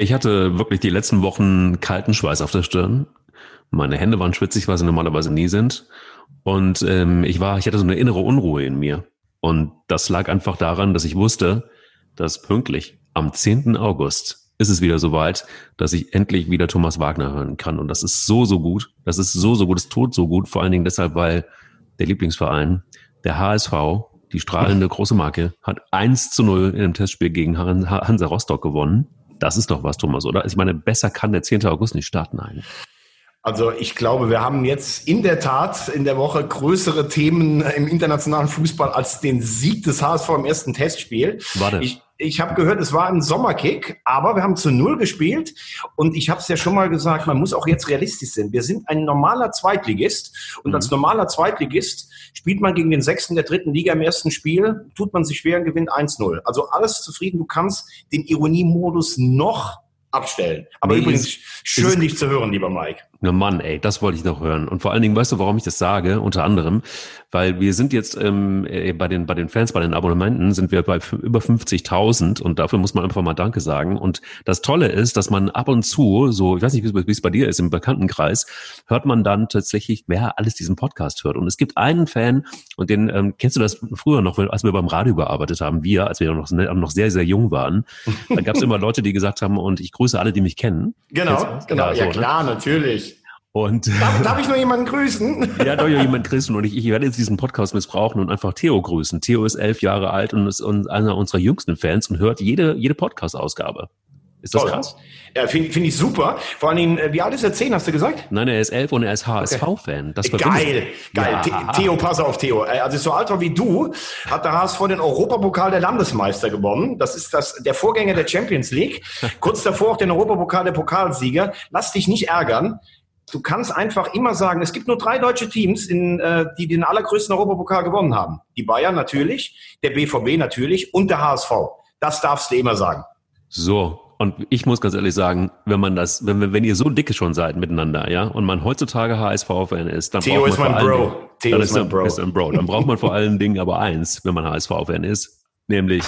Ich hatte wirklich die letzten Wochen kalten Schweiß auf der Stirn. Meine Hände waren schwitzig, was sie normalerweise nie sind. Und ähm, ich war, ich hatte so eine innere Unruhe in mir. Und das lag einfach daran, dass ich wusste, dass pünktlich am 10. August ist es wieder soweit, dass ich endlich wieder Thomas Wagner hören kann. Und das ist so, so gut. Das ist so, so gut. Es tut so gut. Vor allen Dingen deshalb, weil der Lieblingsverein, der HSV, die strahlende große Marke, hat 1 zu 0 in einem Testspiel gegen Hansa Rostock gewonnen. Das ist doch was, Thomas, oder? Ich meine, besser kann der 10. August nicht starten eigentlich. Also ich glaube, wir haben jetzt in der Tat in der Woche größere Themen im internationalen Fußball als den Sieg des HSV im ersten Testspiel. Warte. Ich, ich habe gehört, es war ein Sommerkick, aber wir haben zu Null gespielt und ich habe es ja schon mal gesagt, man muss auch jetzt realistisch sein. Wir sind ein normaler Zweitligist und mhm. als normaler Zweitligist spielt man gegen den Sechsten der dritten Liga im ersten Spiel, tut man sich schwer und gewinnt 1-0. Also alles zufrieden, du kannst den Ironiemodus noch abstellen. Aber nee, übrigens, ist, schön ist, dich zu hören, lieber Mike. Na Mann, ey, das wollte ich noch hören. Und vor allen Dingen, weißt du, warum ich das sage? Unter anderem, weil wir sind jetzt ähm, äh, bei den bei den Fans, bei den Abonnementen sind wir bei über 50.000 und dafür muss man einfach mal Danke sagen. Und das Tolle ist, dass man ab und zu, so ich weiß nicht, wie es bei dir ist, im Bekanntenkreis, hört man dann tatsächlich, wer alles diesen Podcast hört. Und es gibt einen Fan und den ähm, kennst du das früher noch, als wir beim Radio gearbeitet haben, wir, als wir noch noch sehr sehr jung waren, da gab es immer Leute, die gesagt haben und ich grüße alle, die mich kennen. Genau, genau, ja, so, ja klar, ne? natürlich. Und darf, darf, ich nur jemanden grüßen? Ja, darf ich nur jemanden grüßen. Und ich, ich werde jetzt diesen Podcast missbrauchen und einfach Theo grüßen. Theo ist elf Jahre alt und ist einer unserer jüngsten Fans und hört jede, jede Podcast-Ausgabe. Ist das Toll. krass? Ja, finde find ich super. Vor allen Dingen, äh, wie alt ist er? Zehn, hast du gesagt? Nein, er ist elf und er ist HSV-Fan. Okay. Geil, geil. Ja. Theo, pass auf, Theo. Äh, also so alt wie du, hat der HSV den Europapokal der Landesmeister gewonnen. Das ist das, der Vorgänger der Champions League. Kurz davor auch den Europapokal der Pokalsieger. Lass dich nicht ärgern du kannst einfach immer sagen, es gibt nur drei deutsche Teams, in, äh, die den allergrößten Europapokal gewonnen haben. Die Bayern natürlich, der BVB natürlich und der HSV. Das darfst du immer sagen. So. Und ich muss ganz ehrlich sagen, wenn man das, wenn, wenn ihr so dicke schon seid miteinander, ja, und man heutzutage HSV-Fan ist, dann Theo braucht man ist mein Bro. Theo ist mein Bro. Ist ein Bro. Dann braucht man vor allen Dingen aber eins, wenn man HSV-Fan ist, nämlich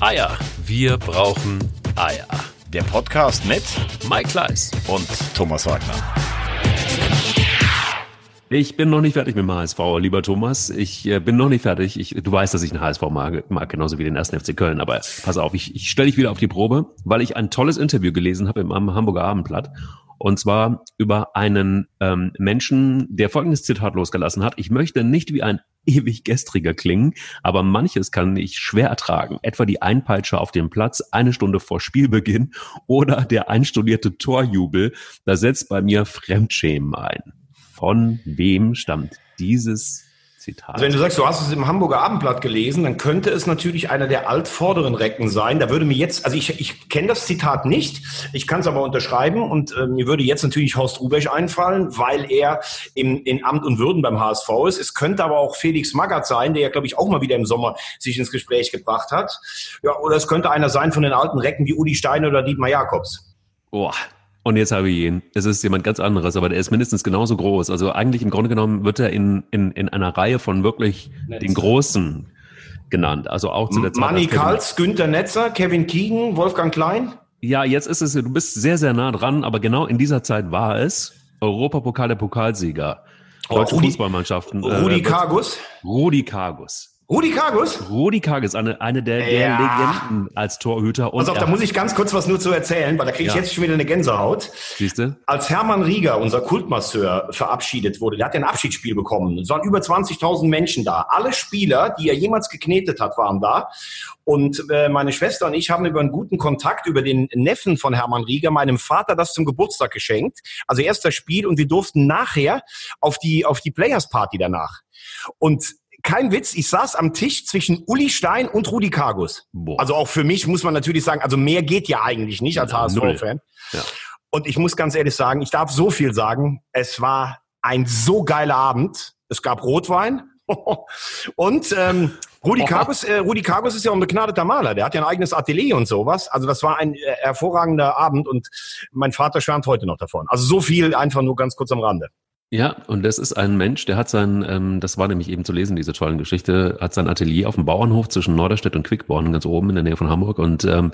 Eier. Wir brauchen Eier. Der Podcast mit Mike Kleiss und Thomas Wagner. Ich bin noch nicht fertig mit dem HSV, lieber Thomas. Ich äh, bin noch nicht fertig. Ich, du weißt, dass ich den HSV mag, mag genauso wie den ersten FC Köln. Aber pass auf, ich, ich stelle dich wieder auf die Probe, weil ich ein tolles Interview gelesen habe im, im Hamburger Abendblatt. Und zwar über einen ähm, Menschen, der folgendes Zitat losgelassen hat. Ich möchte nicht wie ein ewig gestriger klingen, aber manches kann ich schwer ertragen. Etwa die Einpeitsche auf dem Platz eine Stunde vor Spielbeginn oder der einstudierte Torjubel. Da setzt bei mir Fremdschämen ein. Von wem stammt dieses Zitat? Also wenn du sagst, du hast es im Hamburger Abendblatt gelesen, dann könnte es natürlich einer der altvorderen Recken sein. Da würde mir jetzt, also ich, ich kenne das Zitat nicht, ich kann es aber unterschreiben und äh, mir würde jetzt natürlich Horst Rubesch einfallen, weil er im, in Amt und Würden beim HSV ist. Es könnte aber auch Felix Magath sein, der ja, glaube ich, auch mal wieder im Sommer sich ins Gespräch gebracht hat. Ja, oder es könnte einer sein von den alten Recken wie Udi Steiner oder Dietmar Jakobs. Boah, und jetzt habe ich ihn. Es ist jemand ganz anderes, aber der ist mindestens genauso groß. Also eigentlich im Grunde genommen wird er in, in, in einer Reihe von wirklich Netz. den Großen genannt. Also auch zu der Zeit. Manny Karls, Günther Netzer, Kevin Keegan, Wolfgang Klein. Ja, jetzt ist es, du bist sehr, sehr nah dran, aber genau in dieser Zeit war es Europapokal der Pokalsieger. Oh, Deutsche Rudi, Fußballmannschaften. Rudi äh, Kargus. Rudi Kargus. Rudi Kargus? Rudi Kargus, eine, eine der, der ja. Legenden als Torhüter. Und Pass auf, da muss ich ganz kurz was nur zu erzählen, weil da kriege ich ja. jetzt schon wieder eine Gänsehaut. Siehst du? Als Hermann Rieger, unser Kultmasseur, verabschiedet wurde, der hat ein Abschiedsspiel bekommen. Es waren über 20.000 Menschen da. Alle Spieler, die er jemals geknetet hat, waren da. Und äh, meine Schwester und ich haben über einen guten Kontakt über den Neffen von Hermann Rieger meinem Vater das zum Geburtstag geschenkt. Also erst das Spiel und wir durften nachher auf die, auf die Players Party danach. Und kein Witz, ich saß am Tisch zwischen Uli Stein und Rudi Kargus. Boah. Also auch für mich muss man natürlich sagen, also mehr geht ja eigentlich nicht als HSV-Fan. Ja. Und ich muss ganz ehrlich sagen, ich darf so viel sagen, es war ein so geiler Abend. Es gab Rotwein und ähm, Rudi Kargus, äh, Rudi Kargus ist ja ein begnadeter Maler. Der hat ja ein eigenes Atelier und sowas. Also das war ein äh, hervorragender Abend und mein Vater schwärmt heute noch davon. Also so viel einfach nur ganz kurz am Rande. Ja, und das ist ein Mensch, der hat sein, ähm, das war nämlich eben zu lesen, diese tollen Geschichte, hat sein Atelier auf dem Bauernhof zwischen Norderstedt und Quickborn, ganz oben in der Nähe von Hamburg. Und ähm,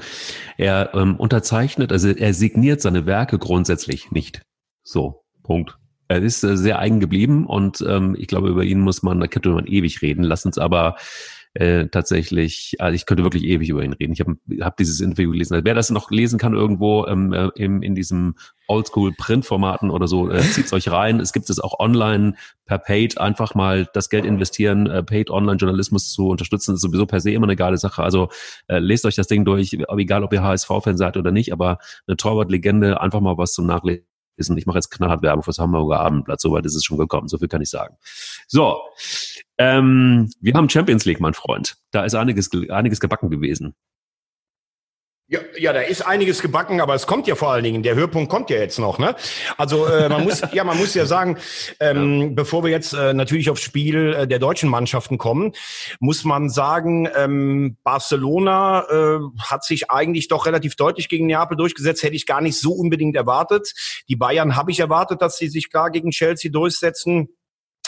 er ähm, unterzeichnet, also er signiert seine Werke grundsätzlich nicht. So, Punkt. Er ist äh, sehr eigen geblieben und ähm, ich glaube, über ihn muss man, da könnte man ewig reden. Lass uns aber äh, tatsächlich, also ich könnte wirklich ewig über ihn reden. Ich habe hab dieses Interview gelesen. Also wer das noch lesen kann irgendwo ähm, äh, im, in diesem Oldschool-Print-Formaten oder so, äh, zieht's euch rein. Es gibt es auch online per Paid. Einfach mal das Geld investieren, äh, Paid-Online-Journalismus zu unterstützen, ist sowieso per se immer eine geile Sache. Also äh, lest euch das Ding durch, egal ob ihr HSV-Fan seid oder nicht, aber eine Torwart-Legende, einfach mal was zum Nachlesen ist. Und ich mache jetzt knallhart Werbung fürs Hamburger Abendblatt. Soweit ist es schon gekommen. So viel kann ich sagen. So. Ähm, wir haben Champions League, mein Freund. Da ist einiges, einiges gebacken gewesen. Ja, ja, da ist einiges gebacken, aber es kommt ja vor allen Dingen, der Höhepunkt kommt ja jetzt noch. Ne? Also äh, man muss, ja, man muss ja sagen, ähm, ja. bevor wir jetzt äh, natürlich aufs Spiel äh, der deutschen Mannschaften kommen, muss man sagen, ähm, Barcelona äh, hat sich eigentlich doch relativ deutlich gegen Neapel durchgesetzt, hätte ich gar nicht so unbedingt erwartet. Die Bayern habe ich erwartet, dass sie sich klar gegen Chelsea durchsetzen.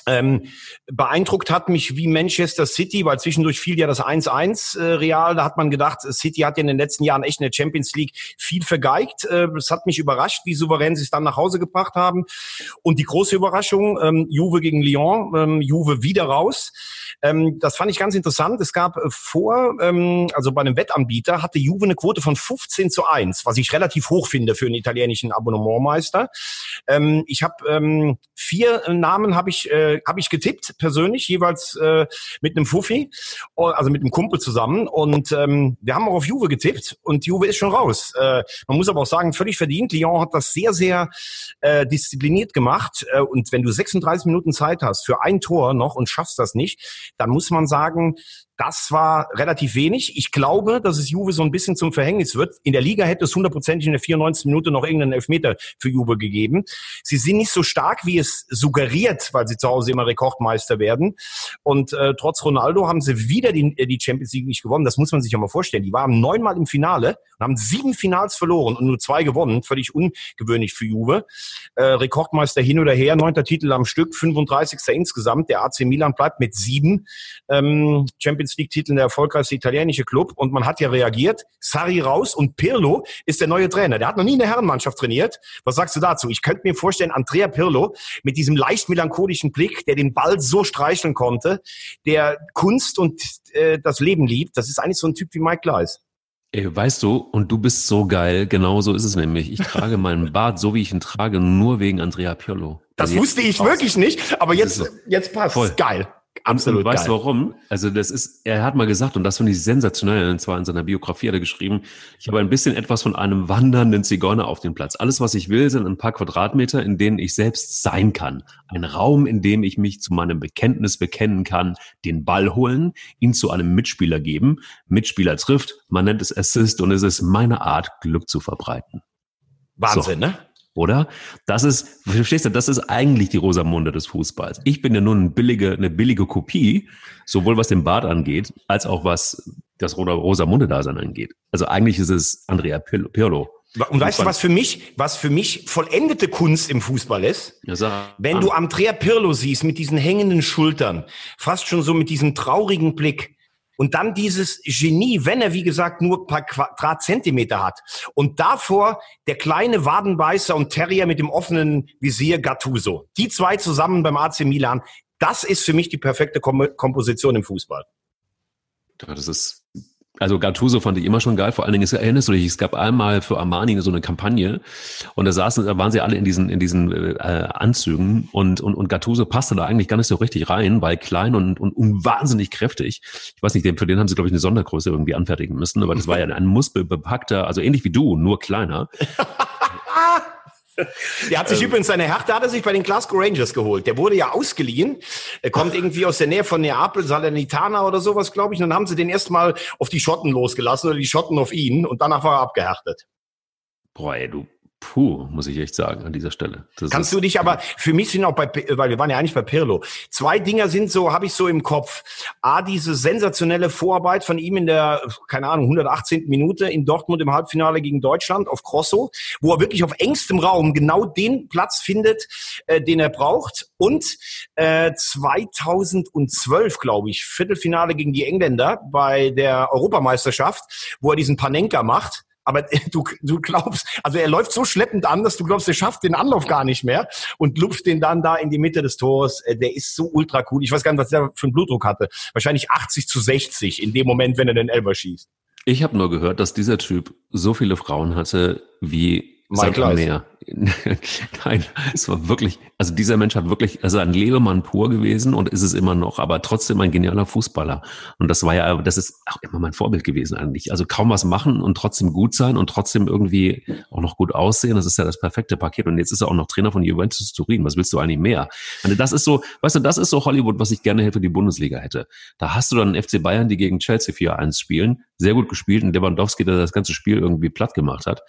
Ähm, beeindruckt hat mich wie Manchester City, weil zwischendurch fiel ja das 1-1 äh, real. Da hat man gedacht, City hat ja in den letzten Jahren echt in der Champions League viel vergeigt. Äh, hat mich überrascht, wie souverän sie es dann nach Hause gebracht haben. Und die große Überraschung, ähm, Juve gegen Lyon, ähm, Juve wieder raus. Ähm, das fand ich ganz interessant. Es gab äh, vor, ähm, also bei einem Wettanbieter hatte Juve eine Quote von 15 zu 1, was ich relativ hoch finde für einen italienischen Abonnementmeister. Ähm, ich habe ähm, vier Namen habe ich äh, habe ich getippt persönlich jeweils äh, mit einem Fuffi, also mit einem Kumpel zusammen und ähm, wir haben auch auf Juve getippt und Juve ist schon raus. Äh, man muss aber auch sagen, völlig verdient. Lyon hat das sehr sehr äh, diszipliniert gemacht äh, und wenn du 36 Minuten Zeit hast für ein Tor noch und schaffst das nicht, dann muss man sagen, das war relativ wenig. Ich glaube, dass es Juve so ein bisschen zum Verhängnis wird. In der Liga hätte es hundertprozentig in der 94. Minute noch irgendeinen Elfmeter für Juve gegeben. Sie sind nicht so stark, wie es suggeriert, weil sie zu Hause immer Rekordmeister werden. Und äh, trotz Ronaldo haben sie wieder die, äh, die Champions League nicht gewonnen. Das muss man sich ja mal vorstellen. Die waren neunmal im Finale und haben sieben Finals verloren und nur zwei gewonnen. Völlig ungewöhnlich für Juve. Äh, Rekordmeister hin oder her, neunter Titel am Stück, 35. insgesamt. Der AC Milan bleibt mit sieben ähm, Champions Champions League-Titeln der erfolgreichste italienische Club. Und man hat ja reagiert. Sarri raus und Pirlo ist der neue Trainer. Der hat noch nie eine Herrenmannschaft trainiert. Was sagst du dazu? Ich könnte mir vorstellen, Andrea Pirlo mit diesem leicht melancholischen Blick, der den Ball so streicheln konnte, der Kunst und äh, das Leben liebt. Das ist eigentlich so ein Typ wie Mike Gleis. Ey, weißt du, und du bist so geil, genau so ist es nämlich. Ich trage meinen Bart so, wie ich ihn trage, nur wegen Andrea Pirlo. Das also wusste ich wirklich nicht, aber jetzt, jetzt passt. Voll. Geil. Absolut. Und weißt du warum? Also das ist, er hat mal gesagt, und das finde ich sensationell, und zwar in seiner Biografie hat er geschrieben, ich habe ein bisschen etwas von einem wandernden Zigeuner auf dem Platz. Alles, was ich will, sind ein paar Quadratmeter, in denen ich selbst sein kann. Ein Raum, in dem ich mich zu meinem Bekenntnis bekennen kann, den Ball holen, ihn zu einem Mitspieler geben. Mitspieler trifft, man nennt es Assist und es ist meine Art, Glück zu verbreiten. Wahnsinn, so. ne? Oder? Das ist, verstehst du, das ist eigentlich die Rosamunde des Fußballs. Ich bin ja nur eine billige, eine billige Kopie, sowohl was den Bart angeht, als auch was das Rosamunde-Dasein angeht. Also eigentlich ist es Andrea Pirlo. Und weißt du, was für mich, was für mich vollendete Kunst im Fußball ist? Ja, Wenn du Andrea Pirlo siehst mit diesen hängenden Schultern, fast schon so mit diesem traurigen Blick, und dann dieses Genie, wenn er, wie gesagt, nur ein paar Quadratzentimeter hat. Und davor der kleine Wadenbeißer und Terrier mit dem offenen Visier Gattuso. Die zwei zusammen beim AC Milan. Das ist für mich die perfekte Kom Komposition im Fußball. Ja, das ist also Gattuso fand ich immer schon geil. Vor allen Dingen, erinnerst du dich, es gab einmal für Armani so eine Kampagne und da saßen, da waren sie alle in diesen, in diesen äh, Anzügen und, und, und Gattuso passte da eigentlich gar nicht so richtig rein, weil klein und, und, und wahnsinnig kräftig. Ich weiß nicht, für den haben sie, glaube ich, eine Sondergröße irgendwie anfertigen müssen, aber das war ja ein muskelbepackter, also ähnlich wie du, nur kleiner. Der hat sich ähm, übrigens seine Härte hat er sich bei den Glasgow Rangers geholt. Der wurde ja ausgeliehen. Er kommt irgendwie aus der Nähe von Neapel, Salernitana oder sowas, glaube ich. Und dann haben sie den erstmal auf die Schotten losgelassen oder die Schotten auf ihn und danach war er abgehärtet. Boah, ey, du Puh, muss ich echt sagen an dieser Stelle. Das Kannst du dich aber, für mich sind auch bei, weil wir waren ja eigentlich bei Pirlo, zwei Dinger sind so, habe ich so im Kopf. A, diese sensationelle Vorarbeit von ihm in der, keine Ahnung, 118. Minute in Dortmund im Halbfinale gegen Deutschland auf Crosso, wo er wirklich auf engstem Raum genau den Platz findet, äh, den er braucht. Und äh, 2012, glaube ich, Viertelfinale gegen die Engländer bei der Europameisterschaft, wo er diesen Panenka macht aber du, du glaubst, also er läuft so schleppend an, dass du glaubst, er schafft den Anlauf gar nicht mehr und lupft den dann da in die Mitte des Tores. Äh, der ist so ultra cool. Ich weiß gar nicht, was der für einen Blutdruck hatte. Wahrscheinlich 80 zu 60 in dem Moment, wenn er den Elber schießt. Ich habe nur gehört, dass dieser Typ so viele Frauen hatte wie Michael Meer. Nein, es war wirklich, also dieser Mensch hat wirklich, also ein Lebemann pur gewesen und ist es immer noch, aber trotzdem ein genialer Fußballer. Und das war ja, das ist auch immer mein Vorbild gewesen eigentlich. Also kaum was machen und trotzdem gut sein und trotzdem irgendwie auch noch gut aussehen. Das ist ja das perfekte Paket. Und jetzt ist er auch noch Trainer von Juventus Turin. Was willst du eigentlich mehr? Also das ist so, weißt du, das ist so Hollywood, was ich gerne für die Bundesliga hätte. Da hast du dann FC Bayern, die gegen Chelsea 4-1 spielen, sehr gut gespielt und Lewandowski, der das ganze Spiel irgendwie platt gemacht hat.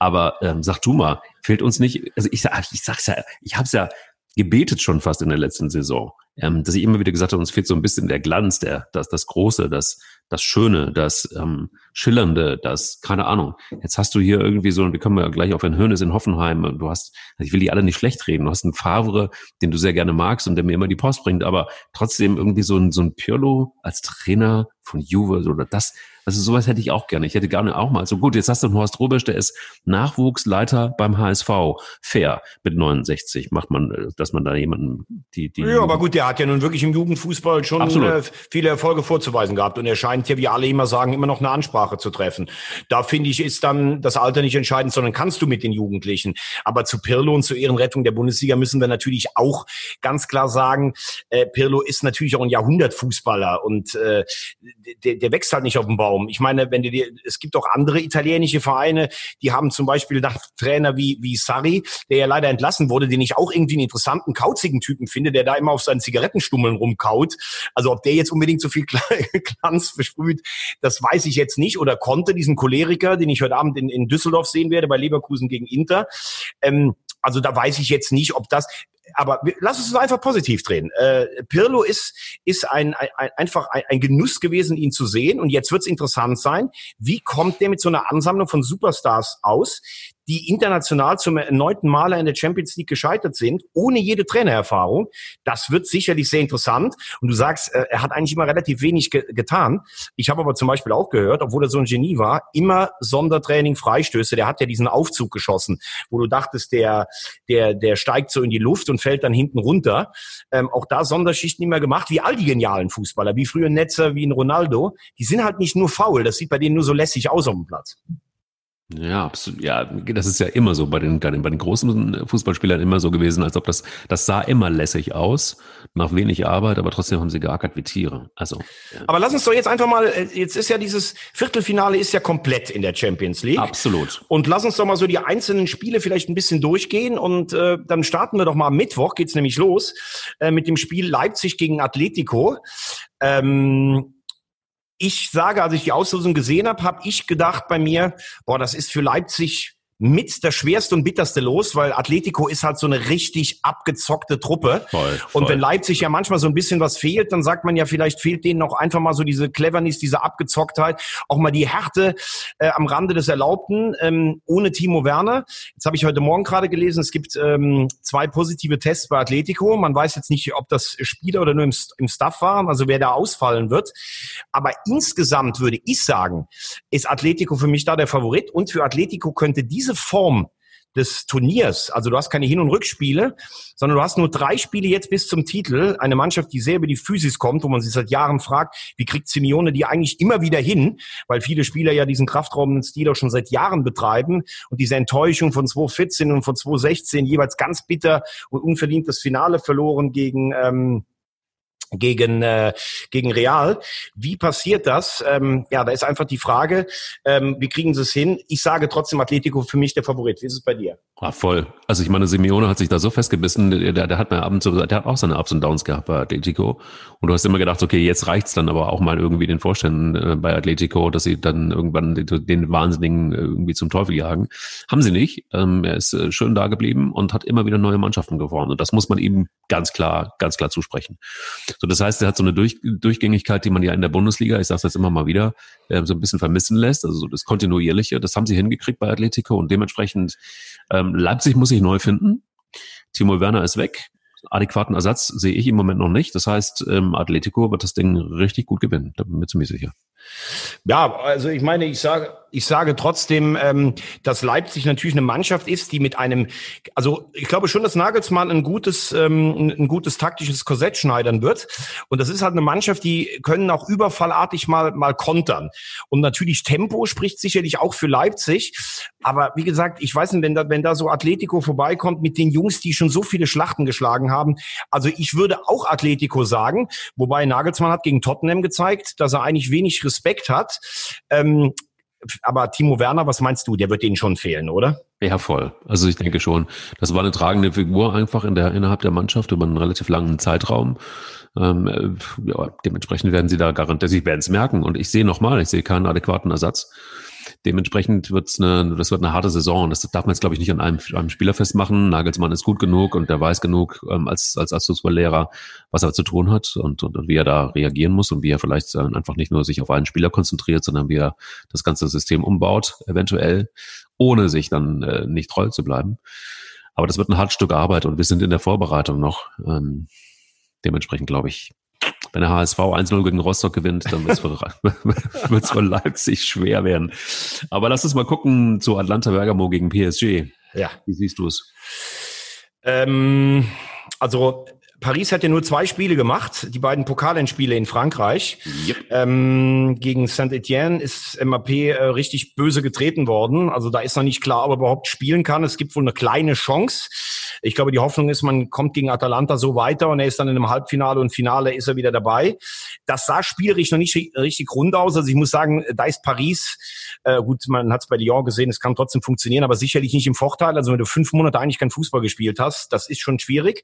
Aber ähm, sag du mal, fehlt uns nicht, also ich, ich sag's ja, ich hab's ja gebetet schon fast in der letzten Saison, ähm, dass ich immer wieder gesagt habe, uns fehlt so ein bisschen der Glanz, der, das, das Große, das, das Schöne, das ähm, Schillernde, das, keine Ahnung. Jetzt hast du hier irgendwie so, und wir kommen ja gleich auf ein Hönes in Hoffenheim, du hast, also ich will die alle nicht schlecht reden, du hast einen Favre, den du sehr gerne magst und der mir immer die Post bringt, aber trotzdem irgendwie so ein, so ein Pirlo als Trainer von Juve oder das, also sowas hätte ich auch gerne. Ich hätte gerne auch mal. So gut, jetzt hast du einen Horst Rubisch, der ist Nachwuchsleiter beim HSV. Fair. Mit 69 macht man, äh, dass man da jemanden, die, die. Ja, aber gut, der hat ja nun wirklich im Jugendfußball schon äh, viele Erfolge vorzuweisen gehabt. Und er scheint ja, wie alle immer sagen, immer noch eine Ansprache zu treffen. Da finde ich, ist dann das Alter nicht entscheidend, sondern kannst du mit den Jugendlichen. Aber zu Pirlo und zur Ehrenrettung der Bundesliga müssen wir natürlich auch ganz klar sagen, äh, Pirlo ist natürlich auch ein Jahrhundertfußballer und äh, der, der wächst halt nicht auf dem Baum. Raum. Ich meine, wenn du dir, es gibt auch andere italienische Vereine, die haben zum Beispiel nach Trainer wie, wie Sarri, der ja leider entlassen wurde, den ich auch irgendwie einen interessanten, kauzigen Typen finde, der da immer auf seinen Zigarettenstummeln rumkaut. Also ob der jetzt unbedingt so viel Glanz versprüht, das weiß ich jetzt nicht. Oder konnte diesen Choleriker, den ich heute Abend in, in Düsseldorf sehen werde, bei Leverkusen gegen Inter. Ähm, also da weiß ich jetzt nicht, ob das aber lass uns einfach positiv drehen. Äh, Pirlo ist, ist ein, ein, einfach ein, ein Genuss gewesen, ihn zu sehen. Und jetzt wird es interessant sein, wie kommt der mit so einer Ansammlung von Superstars aus, die international zum erneuten Maler in der Champions League gescheitert sind, ohne jede Trainererfahrung. Das wird sicherlich sehr interessant. Und du sagst, äh, er hat eigentlich immer relativ wenig ge getan. Ich habe aber zum Beispiel auch gehört, obwohl er so ein Genie war, immer Sondertraining, Freistöße. Der hat ja diesen Aufzug geschossen, wo du dachtest, der, der, der steigt so in die Luft und fällt dann hinten runter. Ähm, auch da Sonderschichten immer gemacht, wie all die genialen Fußballer, wie früher Netzer, wie ein Ronaldo. Die sind halt nicht nur faul. Das sieht bei denen nur so lässig aus auf dem Platz. Ja, absolut. Ja, das ist ja immer so bei den, bei den großen Fußballspielern immer so gewesen, als ob das, das sah immer lässig aus, nach wenig Arbeit, aber trotzdem haben sie geackert wie Tiere. Also. Ja. Aber lass uns doch jetzt einfach mal, äh, jetzt ist ja dieses Viertelfinale ist ja komplett in der Champions League. Absolut. Und lass uns doch mal so die einzelnen Spiele vielleicht ein bisschen durchgehen und äh, dann starten wir doch mal am Mittwoch, geht's nämlich los, äh, mit dem Spiel Leipzig gegen Atletico. Ähm, ich sage, als ich die Auslosung gesehen habe, habe ich gedacht bei mir, boah, das ist für Leipzig mit das schwerste und bitterste los, weil Atletico ist halt so eine richtig abgezockte Truppe. Voll, voll. Und wenn Leipzig ja manchmal so ein bisschen was fehlt, dann sagt man ja, vielleicht fehlt denen auch einfach mal so diese Cleverness, diese Abgezocktheit, auch mal die Härte äh, am Rande des Erlaubten, ähm, ohne Timo Werner. Jetzt habe ich heute Morgen gerade gelesen, es gibt ähm, zwei positive Tests bei Atletico. Man weiß jetzt nicht, ob das Spieler oder nur im, im Staff waren, also wer da ausfallen wird. Aber insgesamt würde ich sagen, ist Atletico für mich da der Favorit und für Atletico könnte diese diese Form des Turniers, also du hast keine Hin- und Rückspiele, sondern du hast nur drei Spiele jetzt bis zum Titel. Eine Mannschaft, die sehr über die Physis kommt, wo man sich seit Jahren fragt, wie kriegt Simeone die eigentlich immer wieder hin, weil viele Spieler ja diesen kraftraumenden Stil auch schon seit Jahren betreiben und diese Enttäuschung von 2014 und von 2016 jeweils ganz bitter und unverdient das Finale verloren gegen ähm, gegen, äh, gegen Real. Wie passiert das? Ähm, ja, da ist einfach die Frage, ähm, wie kriegen sie es hin? Ich sage trotzdem Atletico für mich der Favorit. Wie ist es bei dir? Ah, voll. Also ich meine, Simeone hat sich da so festgebissen, der, der hat mir abends so, der hat auch seine Ups und Downs gehabt bei Atletico. Und du hast immer gedacht, okay, jetzt reicht's dann aber auch mal irgendwie den Vorständen äh, bei Atletico, dass sie dann irgendwann den, den Wahnsinnigen irgendwie zum Teufel jagen. Haben sie nicht. Ähm, er ist äh, schön da geblieben und hat immer wieder neue Mannschaften geformt. Und das muss man ihm ganz klar, ganz klar zusprechen. So, das heißt, er hat so eine Durch, Durchgängigkeit, die man ja in der Bundesliga, ich sage das immer mal wieder, äh, so ein bisschen vermissen lässt. Also so das Kontinuierliche, das haben sie hingekriegt bei Atletico und dementsprechend ähm, Leipzig muss sich neu finden. Timo Werner ist weg. Adäquaten Ersatz sehe ich im Moment noch nicht. Das heißt, ähm, Atletico wird das Ding richtig gut gewinnen. Da bin ich mir ziemlich sicher. Ja, also ich meine, ich sage, ich sage trotzdem, ähm, dass Leipzig natürlich eine Mannschaft ist, die mit einem, also ich glaube schon, dass Nagelsmann ein gutes, ähm, ein gutes taktisches Korsett schneidern wird. Und das ist halt eine Mannschaft, die können auch überfallartig mal mal kontern. Und natürlich Tempo spricht sicherlich auch für Leipzig. Aber wie gesagt, ich weiß nicht, wenn da, wenn da so Atletico vorbeikommt mit den Jungs, die schon so viele Schlachten geschlagen haben. Also ich würde auch Atletico sagen, wobei Nagelsmann hat gegen Tottenham gezeigt, dass er eigentlich wenig Respekt hat. Ähm, aber Timo Werner, was meinst du? Der wird denen schon fehlen, oder? Ja, voll. Also ich denke schon. Das war eine tragende Figur einfach in der, innerhalb der Mannschaft über einen relativ langen Zeitraum. Ähm, äh, ja, dementsprechend werden sie da garantiert, sie werden es merken. Und ich sehe nochmal, ich sehe keinen adäquaten Ersatz. Dementsprechend wird's eine, das wird eine harte Saison. Das darf man jetzt, glaube ich, nicht an einem, einem Spieler festmachen. Nagelsmann ist gut genug und der weiß genug ähm, als, als, Fußballlehrer, was er zu tun hat und, und, und wie er da reagieren muss und wie er vielleicht äh, einfach nicht nur sich auf einen Spieler konzentriert, sondern wie er das ganze System umbaut, eventuell, ohne sich dann äh, nicht treu zu bleiben. Aber das wird ein hartes Stück Arbeit und wir sind in der Vorbereitung noch. Ähm, dementsprechend glaube ich, wenn der HSV 1-0 gegen Rostock gewinnt, dann wird es für, für Leipzig schwer werden. Aber lass uns mal gucken zu Atlanta Bergamo gegen PSG. Ja. Wie siehst du es? Ähm, also Paris hat ja nur zwei Spiele gemacht, die beiden Pokalendspiele in Frankreich. Yep. Ähm, gegen Saint-Etienne ist MAP äh, richtig böse getreten worden. Also da ist noch nicht klar, ob er überhaupt spielen kann. Es gibt wohl eine kleine Chance. Ich glaube, die Hoffnung ist, man kommt gegen Atalanta so weiter und er ist dann in einem Halbfinale und Finale ist er wieder dabei. Das sah spielerisch noch nicht richtig rund aus. Also ich muss sagen, da ist Paris, äh, gut, man hat es bei Lyon gesehen, es kann trotzdem funktionieren, aber sicherlich nicht im Vorteil. Also wenn du fünf Monate eigentlich kein Fußball gespielt hast, das ist schon schwierig.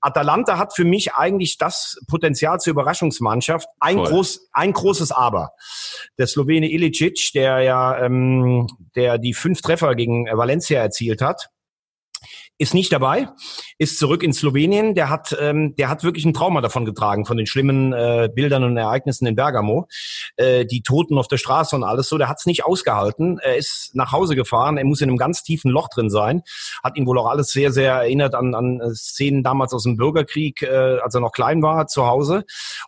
Atalanta hat für mich eigentlich das Potenzial zur Überraschungsmannschaft. Ein, groß, ein großes Aber. Der Slowene Ilicic, der ja ähm, der die fünf Treffer gegen Valencia erzielt hat, ist nicht dabei, ist zurück in Slowenien. Der hat, ähm, der hat wirklich ein Trauma davon getragen, von den schlimmen äh, Bildern und Ereignissen in Bergamo. Äh, die Toten auf der Straße und alles so. Der hat es nicht ausgehalten. Er ist nach Hause gefahren. Er muss in einem ganz tiefen Loch drin sein. Hat ihn wohl auch alles sehr, sehr erinnert an, an Szenen damals aus dem Bürgerkrieg, äh, als er noch klein war, zu Hause.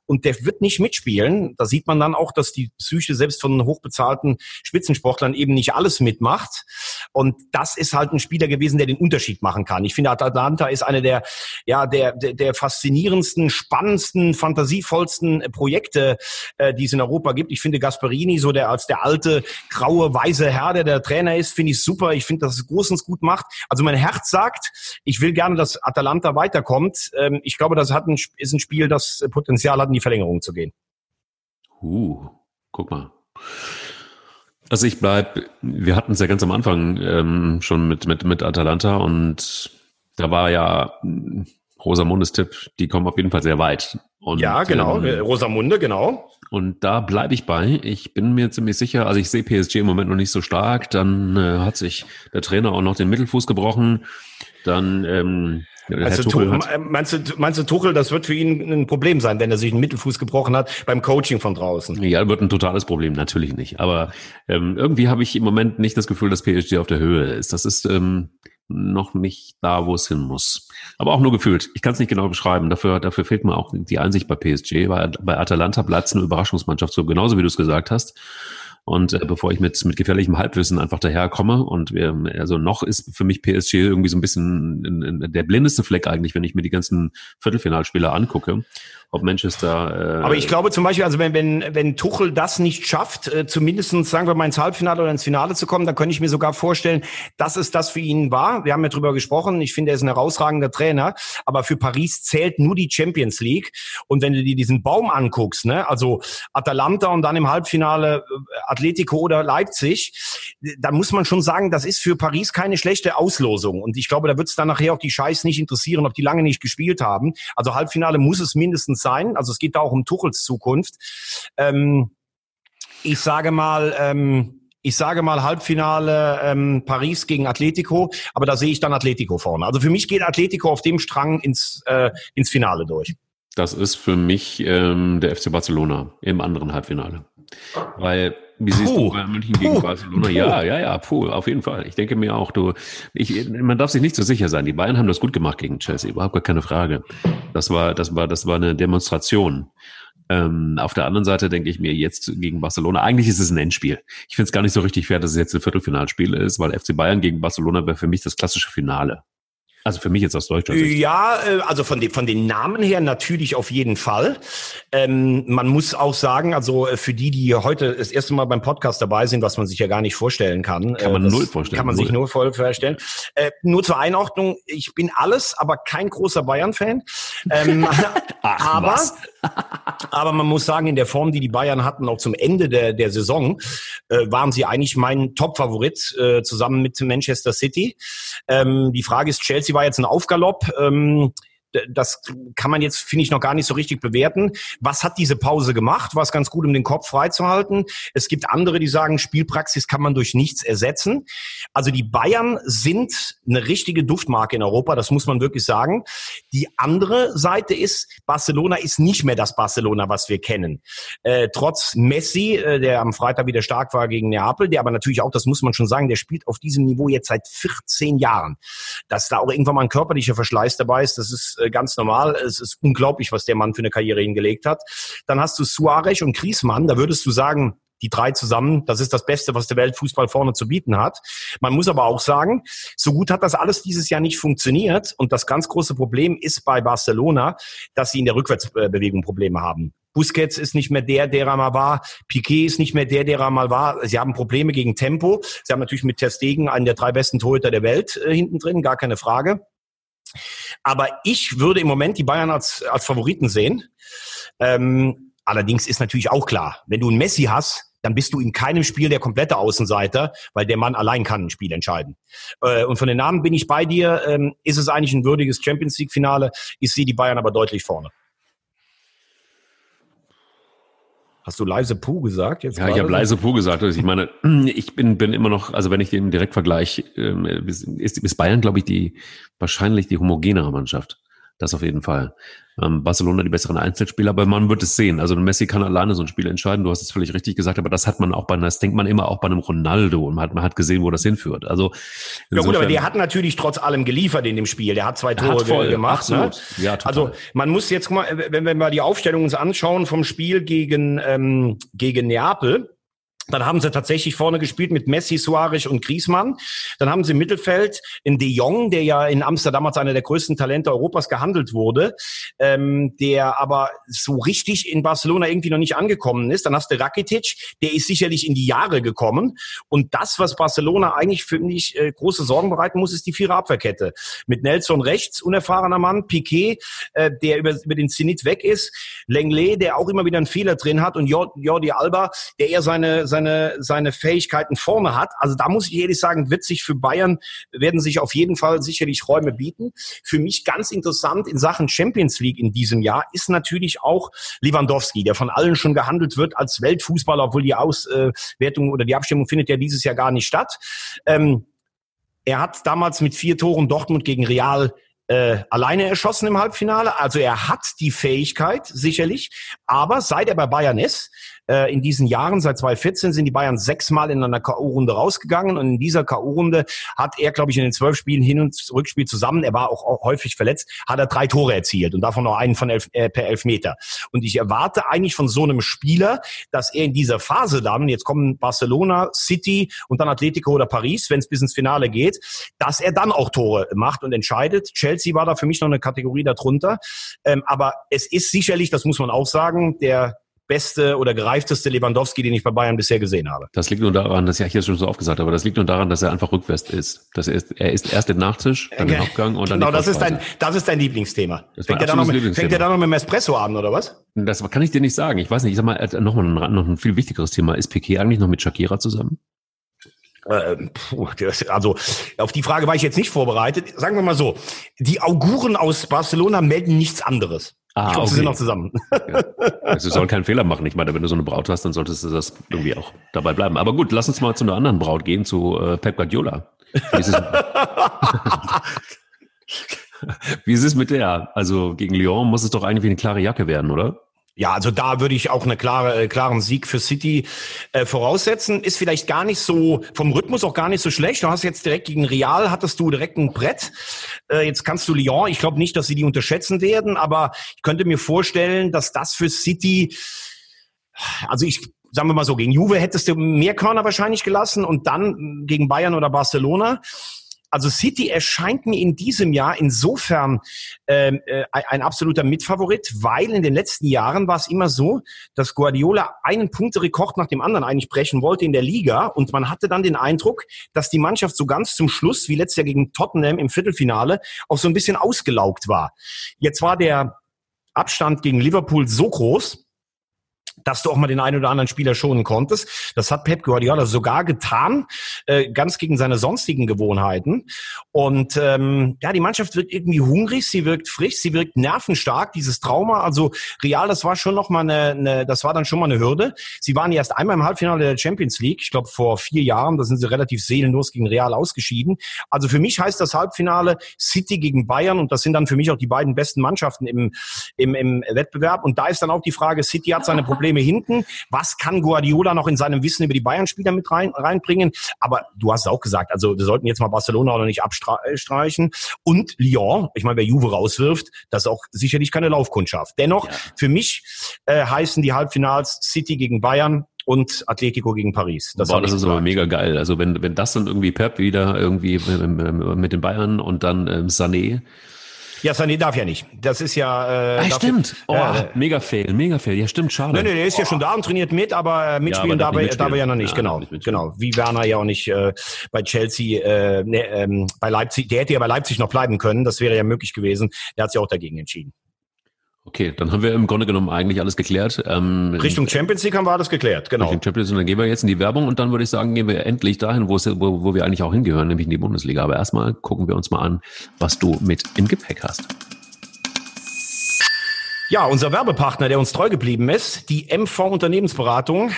Und der wird nicht mitspielen. Da sieht man dann auch, dass die Psyche selbst von hochbezahlten Spitzensportlern eben nicht alles mitmacht. Und das ist halt ein Spieler gewesen, der den Unterschied macht machen kann. Ich finde, Atlanta ist eine der, ja, der, der, der faszinierendsten, spannendsten, fantasievollsten Projekte, äh, die es in Europa gibt. Ich finde Gasperini, so der als der alte, graue, weise Herr, der der Trainer ist, finde ich super. Ich finde, dass es großens gut macht. Also mein Herz sagt, ich will gerne, dass Atalanta weiterkommt. Ähm, ich glaube, das hat ein, ist ein Spiel, das Potenzial hat, in die Verlängerung zu gehen. Uh, guck mal. Also ich bleib, wir hatten es ja ganz am Anfang ähm, schon mit, mit, mit Atalanta und da war ja Rosamundes Tipp, die kommen auf jeden Fall sehr weit. Und, ja, genau, ähm, Rosamunde, genau. Und da bleibe ich bei. Ich bin mir ziemlich sicher, also ich sehe PSG im Moment noch nicht so stark. Dann äh, hat sich der Trainer auch noch den Mittelfuß gebrochen. Dann ähm, also, Tuchel meinst, du, meinst du, Tuchel, das wird für ihn ein Problem sein, wenn er sich einen Mittelfuß gebrochen hat beim Coaching von draußen? Ja, wird ein totales Problem, natürlich nicht. Aber ähm, irgendwie habe ich im Moment nicht das Gefühl, dass PSG auf der Höhe ist. Das ist ähm, noch nicht da, wo es hin muss. Aber auch nur gefühlt. Ich kann es nicht genau beschreiben. Dafür, dafür fehlt mir auch die Einsicht bei PSG. Bei, bei Atalanta bleibt es eine Überraschungsmannschaft, so genauso wie du es gesagt hast. Und äh, bevor ich mit, mit gefährlichem Halbwissen einfach daherkomme und wir, also noch ist für mich PSG irgendwie so ein bisschen der blindeste Fleck eigentlich, wenn ich mir die ganzen Viertelfinalspiele angucke ob Manchester. Äh Aber ich glaube zum Beispiel, also wenn, wenn, wenn Tuchel das nicht schafft, äh, zumindestens sagen wir mal ins Halbfinale oder ins Finale zu kommen, dann könnte ich mir sogar vorstellen, dass es das für ihn war. Wir haben ja drüber gesprochen. Ich finde, er ist ein herausragender Trainer. Aber für Paris zählt nur die Champions League. Und wenn du dir diesen Baum anguckst, ne, also Atalanta und dann im Halbfinale äh, Atletico oder Leipzig, da muss man schon sagen, das ist für Paris keine schlechte Auslosung. Und ich glaube, da wird es dann nachher auch die Scheiß nicht interessieren, ob die lange nicht gespielt haben. Also Halbfinale muss es mindestens sein. Also es geht da auch um Tuchels Zukunft. Ähm, ich sage mal, ähm, ich sage mal Halbfinale ähm, Paris gegen Atletico, aber da sehe ich dann Atletico vorne. Also für mich geht Atletico auf dem Strang ins, äh, ins Finale durch. Das ist für mich ähm, der FC Barcelona im anderen Halbfinale. Weil wie siehst puh, du bei München puh, gegen Barcelona? Puh. Ja, ja, ja, puh, auf jeden Fall. Ich denke mir auch, du, ich, man darf sich nicht so sicher sein. Die Bayern haben das gut gemacht gegen Chelsea, überhaupt gar keine Frage. Das war, das war, das war eine Demonstration. Ähm, auf der anderen Seite denke ich mir jetzt gegen Barcelona, eigentlich ist es ein Endspiel. Ich finde es gar nicht so richtig fair, dass es jetzt ein Viertelfinalspiel ist, weil FC Bayern gegen Barcelona wäre für mich das klassische Finale. Also für mich jetzt aus deutscher Sicht. Ja, äh, also von, den, von den Namen her natürlich auf jeden Fall. Ähm, man muss auch sagen, also äh, für die, die heute das erste Mal beim Podcast dabei sind, was man sich ja gar nicht vorstellen kann. Kann man äh, null vorstellen. Kann man sich null vorstellen. Äh, nur zur Einordnung, ich bin alles, aber kein großer Bayern-Fan. Ähm, aber, was? Aber man muss sagen, in der Form, die die Bayern hatten, auch zum Ende der, der Saison, äh, waren sie eigentlich mein Top-Favorit äh, zusammen mit Manchester City. Ähm, die Frage ist, Chelsea war jetzt ein Aufgalopp. Ähm, das kann man jetzt, finde ich, noch gar nicht so richtig bewerten. Was hat diese Pause gemacht? War es ganz gut, um den Kopf freizuhalten? Es gibt andere, die sagen, Spielpraxis kann man durch nichts ersetzen. Also die Bayern sind eine richtige Duftmarke in Europa, das muss man wirklich sagen. Die andere Seite ist, Barcelona ist nicht mehr das Barcelona, was wir kennen. Äh, trotz Messi, äh, der am Freitag wieder stark war gegen Neapel, der aber natürlich auch, das muss man schon sagen, der spielt auf diesem Niveau jetzt seit 14 Jahren. Dass da auch irgendwann mal ein körperlicher Verschleiß dabei ist, das ist äh, ganz normal. Es ist unglaublich, was der Mann für eine Karriere hingelegt hat. Dann hast du Suarez und Griezmann. Da würdest du sagen, die drei zusammen, das ist das Beste, was der Weltfußball vorne zu bieten hat. Man muss aber auch sagen, so gut hat das alles dieses Jahr nicht funktioniert. Und das ganz große Problem ist bei Barcelona, dass sie in der Rückwärtsbewegung Probleme haben. Busquets ist nicht mehr der, der er mal war. Piquet ist nicht mehr der, der er mal war. Sie haben Probleme gegen Tempo. Sie haben natürlich mit Ter Stegen einen der drei besten Torhüter der Welt äh, hinten drin, gar keine Frage. Aber ich würde im Moment die Bayern als, als Favoriten sehen. Ähm, allerdings ist natürlich auch klar, wenn du einen Messi hast, dann bist du in keinem Spiel der komplette Außenseiter, weil der Mann allein kann ein Spiel entscheiden. Äh, und von den Namen bin ich bei dir. Ähm, ist es eigentlich ein würdiges Champions League Finale? Ich sehe die Bayern aber deutlich vorne. Hast du leise Puh gesagt? Jetzt ja, ich habe leise Puh gesagt. Also ich meine, ich bin, bin immer noch, also wenn ich den direkt vergleiche, ähm, ist, ist Bayern, glaube ich, die wahrscheinlich die homogenere Mannschaft. Das auf jeden Fall. Ähm, Barcelona die besseren Einzelspieler, aber man wird es sehen. Also Messi kann alleine so ein Spiel entscheiden. Du hast es völlig richtig gesagt, aber das hat man auch bei, das denkt man immer auch bei einem Ronaldo und man hat, man hat gesehen, wo das hinführt. Also ja gut, aber der hat natürlich trotz allem geliefert in dem Spiel. Der hat zwei Tore hat voll, gemacht. Ne? Ja, total. Also man muss jetzt mal, wenn wir mal die Aufstellung uns anschauen vom Spiel gegen ähm, gegen Neapel dann haben sie tatsächlich vorne gespielt mit Messi, Suarez und Griezmann. Dann haben sie im Mittelfeld in De Jong, der ja in Amsterdam als einer der größten Talente Europas gehandelt wurde, ähm, der aber so richtig in Barcelona irgendwie noch nicht angekommen ist. Dann hast du Rakitic, der ist sicherlich in die Jahre gekommen. Und das, was Barcelona eigentlich für mich äh, große Sorgen bereiten muss, ist die vierer Abwehrkette. Mit Nelson rechts, unerfahrener Mann, Piquet, äh, der über, über den Zenit weg ist, Lenglet, der auch immer wieder einen Fehler drin hat und Jordi Alba, der eher seine, seine seine, seine Fähigkeiten vorne hat. Also da muss ich ehrlich sagen, wird sich für Bayern, werden sich auf jeden Fall sicherlich Räume bieten. Für mich ganz interessant in Sachen Champions League in diesem Jahr ist natürlich auch Lewandowski, der von allen schon gehandelt wird als Weltfußballer, obwohl die Auswertung oder die Abstimmung findet ja dieses Jahr gar nicht statt. Ähm, er hat damals mit vier Toren Dortmund gegen Real äh, alleine erschossen im Halbfinale. Also er hat die Fähigkeit, sicherlich. Aber seit er bei Bayern ist, Äh, in diesen Jahren, seit 2014, sind die Bayern sechsmal in einer K.O.-Runde rausgegangen und in dieser K.O.-Runde hat er, glaube ich, in den zwölf Spielen hin und Rückspiel zusammen, er war auch, auch häufig verletzt, hat er drei Tore erzielt und davon noch einen von elf, äh, per Elfmeter. Und ich erwarte eigentlich von so einem Spieler, dass er in dieser Phase dann, jetzt kommen Barcelona, City und dann Atletico oder Paris, wenn es bis ins Finale geht, dass er dann auch Tore macht und entscheidet. Chelsea war da für mich noch eine Kategorie darunter. Ähm, aber es ist sicherlich, das muss man auch sagen, der beste oder gereifteste Lewandowski, den ich bei Bayern bisher gesehen habe. Das liegt nur daran, dass ja ich jetzt schon so oft gesagt habe, aber das liegt nur daran, dass er einfach rückwärts ist. Dass er ist, er ist erst den Nachtisch, dann den Hauptgang und dann Genau, das ist dein, das ist dein Lieblingsthema. Fängt er, dann noch mit, fängt er dann noch mit dem Espresso an, oder was? Das kann ich dir nicht sagen. Ich weiß nicht. Ich sag mal, noch mal noch ein viel wichtigeres Thema. Ist Piquet eigentlich noch mit Shakira zusammen? Äh, also auf die Frage war ich jetzt nicht vorbereitet. Sagen wir mal so, die Auguren aus Barcelona melden nichts anderes. Ah, ich glaube, okay. sie sind noch zusammen. Ja. Also, sie sollen keinen Fehler machen. Ich meine, wenn du so eine Braut hast, dann solltest du das irgendwie auch dabei bleiben. Aber gut, lass uns mal zu einer anderen Braut gehen, zu äh, Pep Guardiola. Wie ist, es, Wie ist es mit der? Also gegen Lyon muss es doch eigentlich wie eine klare Jacke werden, oder? Ja, also da würde ich auch eine klare, äh, klaren Sieg für City äh, voraussetzen. Ist vielleicht gar nicht so, vom Rhythmus auch gar nicht so schlecht. Du hast jetzt direkt gegen Real, hattest du direkt ein Brett. Äh, jetzt kannst du Lyon, ich glaube nicht, dass sie die unterschätzen werden, aber ich könnte mir vorstellen, dass das für City, also ich sagen wir mal so, gegen Juve hättest du mehr Körner wahrscheinlich gelassen und dann gegen Bayern oder Barcelona also City erscheint mir in diesem Jahr insofern ähm, äh, ein absoluter Mitfavorit, weil in den letzten Jahren war es immer so, dass Guardiola einen Punkterekord nach dem anderen eigentlich brechen wollte in der Liga und man hatte dann den Eindruck, dass die Mannschaft so ganz zum Schluss, wie letztes Jahr gegen Tottenham im Viertelfinale, auch so ein bisschen ausgelaugt war. Jetzt war der Abstand gegen Liverpool so groß, dass du auch mal den einen oder anderen Spieler schonen konntest. Das hat Pep Guardiola sogar getan, äh, ganz gegen seine sonstigen Gewohnheiten. Und ähm, ja, die Mannschaft wirkt irgendwie hungrig, sie wirkt frisch, sie wirkt nervenstark. Dieses Trauma, also Real, das war schon noch mal eine, eine das war dann schon mal eine Hürde. Sie waren erst einmal im Halbfinale der Champions League, ich glaube vor vier Jahren, da sind sie relativ seelenlos gegen Real ausgeschieden. Also für mich heißt das Halbfinale City gegen Bayern und das sind dann für mich auch die beiden besten Mannschaften im, im, im Wettbewerb. Und da ist dann auch die Frage, City hat seine Probleme Probleme hinten. Was kann Guardiola noch in seinem Wissen über die Bayern-Spieler mit rein, reinbringen? Aber du hast es auch gesagt, also wir sollten jetzt mal Barcelona oder nicht abstreichen. Und Lyon, ich meine, wer Juve rauswirft, das ist auch sicherlich keine Laufkundschaft. Dennoch, ja. für mich äh, heißen die Halbfinals City gegen Bayern, und Atletico gegen Paris. Das, Boah, das ist aber mega geil. Also wenn, wenn das dann irgendwie Pep wieder irgendwie mit den Bayern und dann ähm, Sané ja, Sané darf ja nicht. Das ist ja. Äh, ah, stimmt. Oh, äh, mega fail, mega fail. Ja, stimmt, schade. Nee, nee, der ist oh. ja schon da und trainiert mit, aber äh, mitspielen, ja, aber darf, er, darf er ja noch nicht. Ja, genau, nicht genau. Wie Werner ja auch nicht äh, bei Chelsea, äh, ne, ähm, bei Leipzig. Der hätte ja bei Leipzig noch bleiben können. Das wäre ja möglich gewesen. Der hat sich auch dagegen entschieden. Okay, dann haben wir im Grunde genommen eigentlich alles geklärt. Ähm, Richtung Champions League haben wir alles geklärt, genau. Richtung Champions League, dann gehen wir jetzt in die Werbung und dann würde ich sagen, gehen wir endlich dahin, wo, wo, wo wir eigentlich auch hingehören, nämlich in die Bundesliga. Aber erstmal gucken wir uns mal an, was du mit im Gepäck hast. Ja, unser Werbepartner, der uns treu geblieben ist, die MV Unternehmensberatung.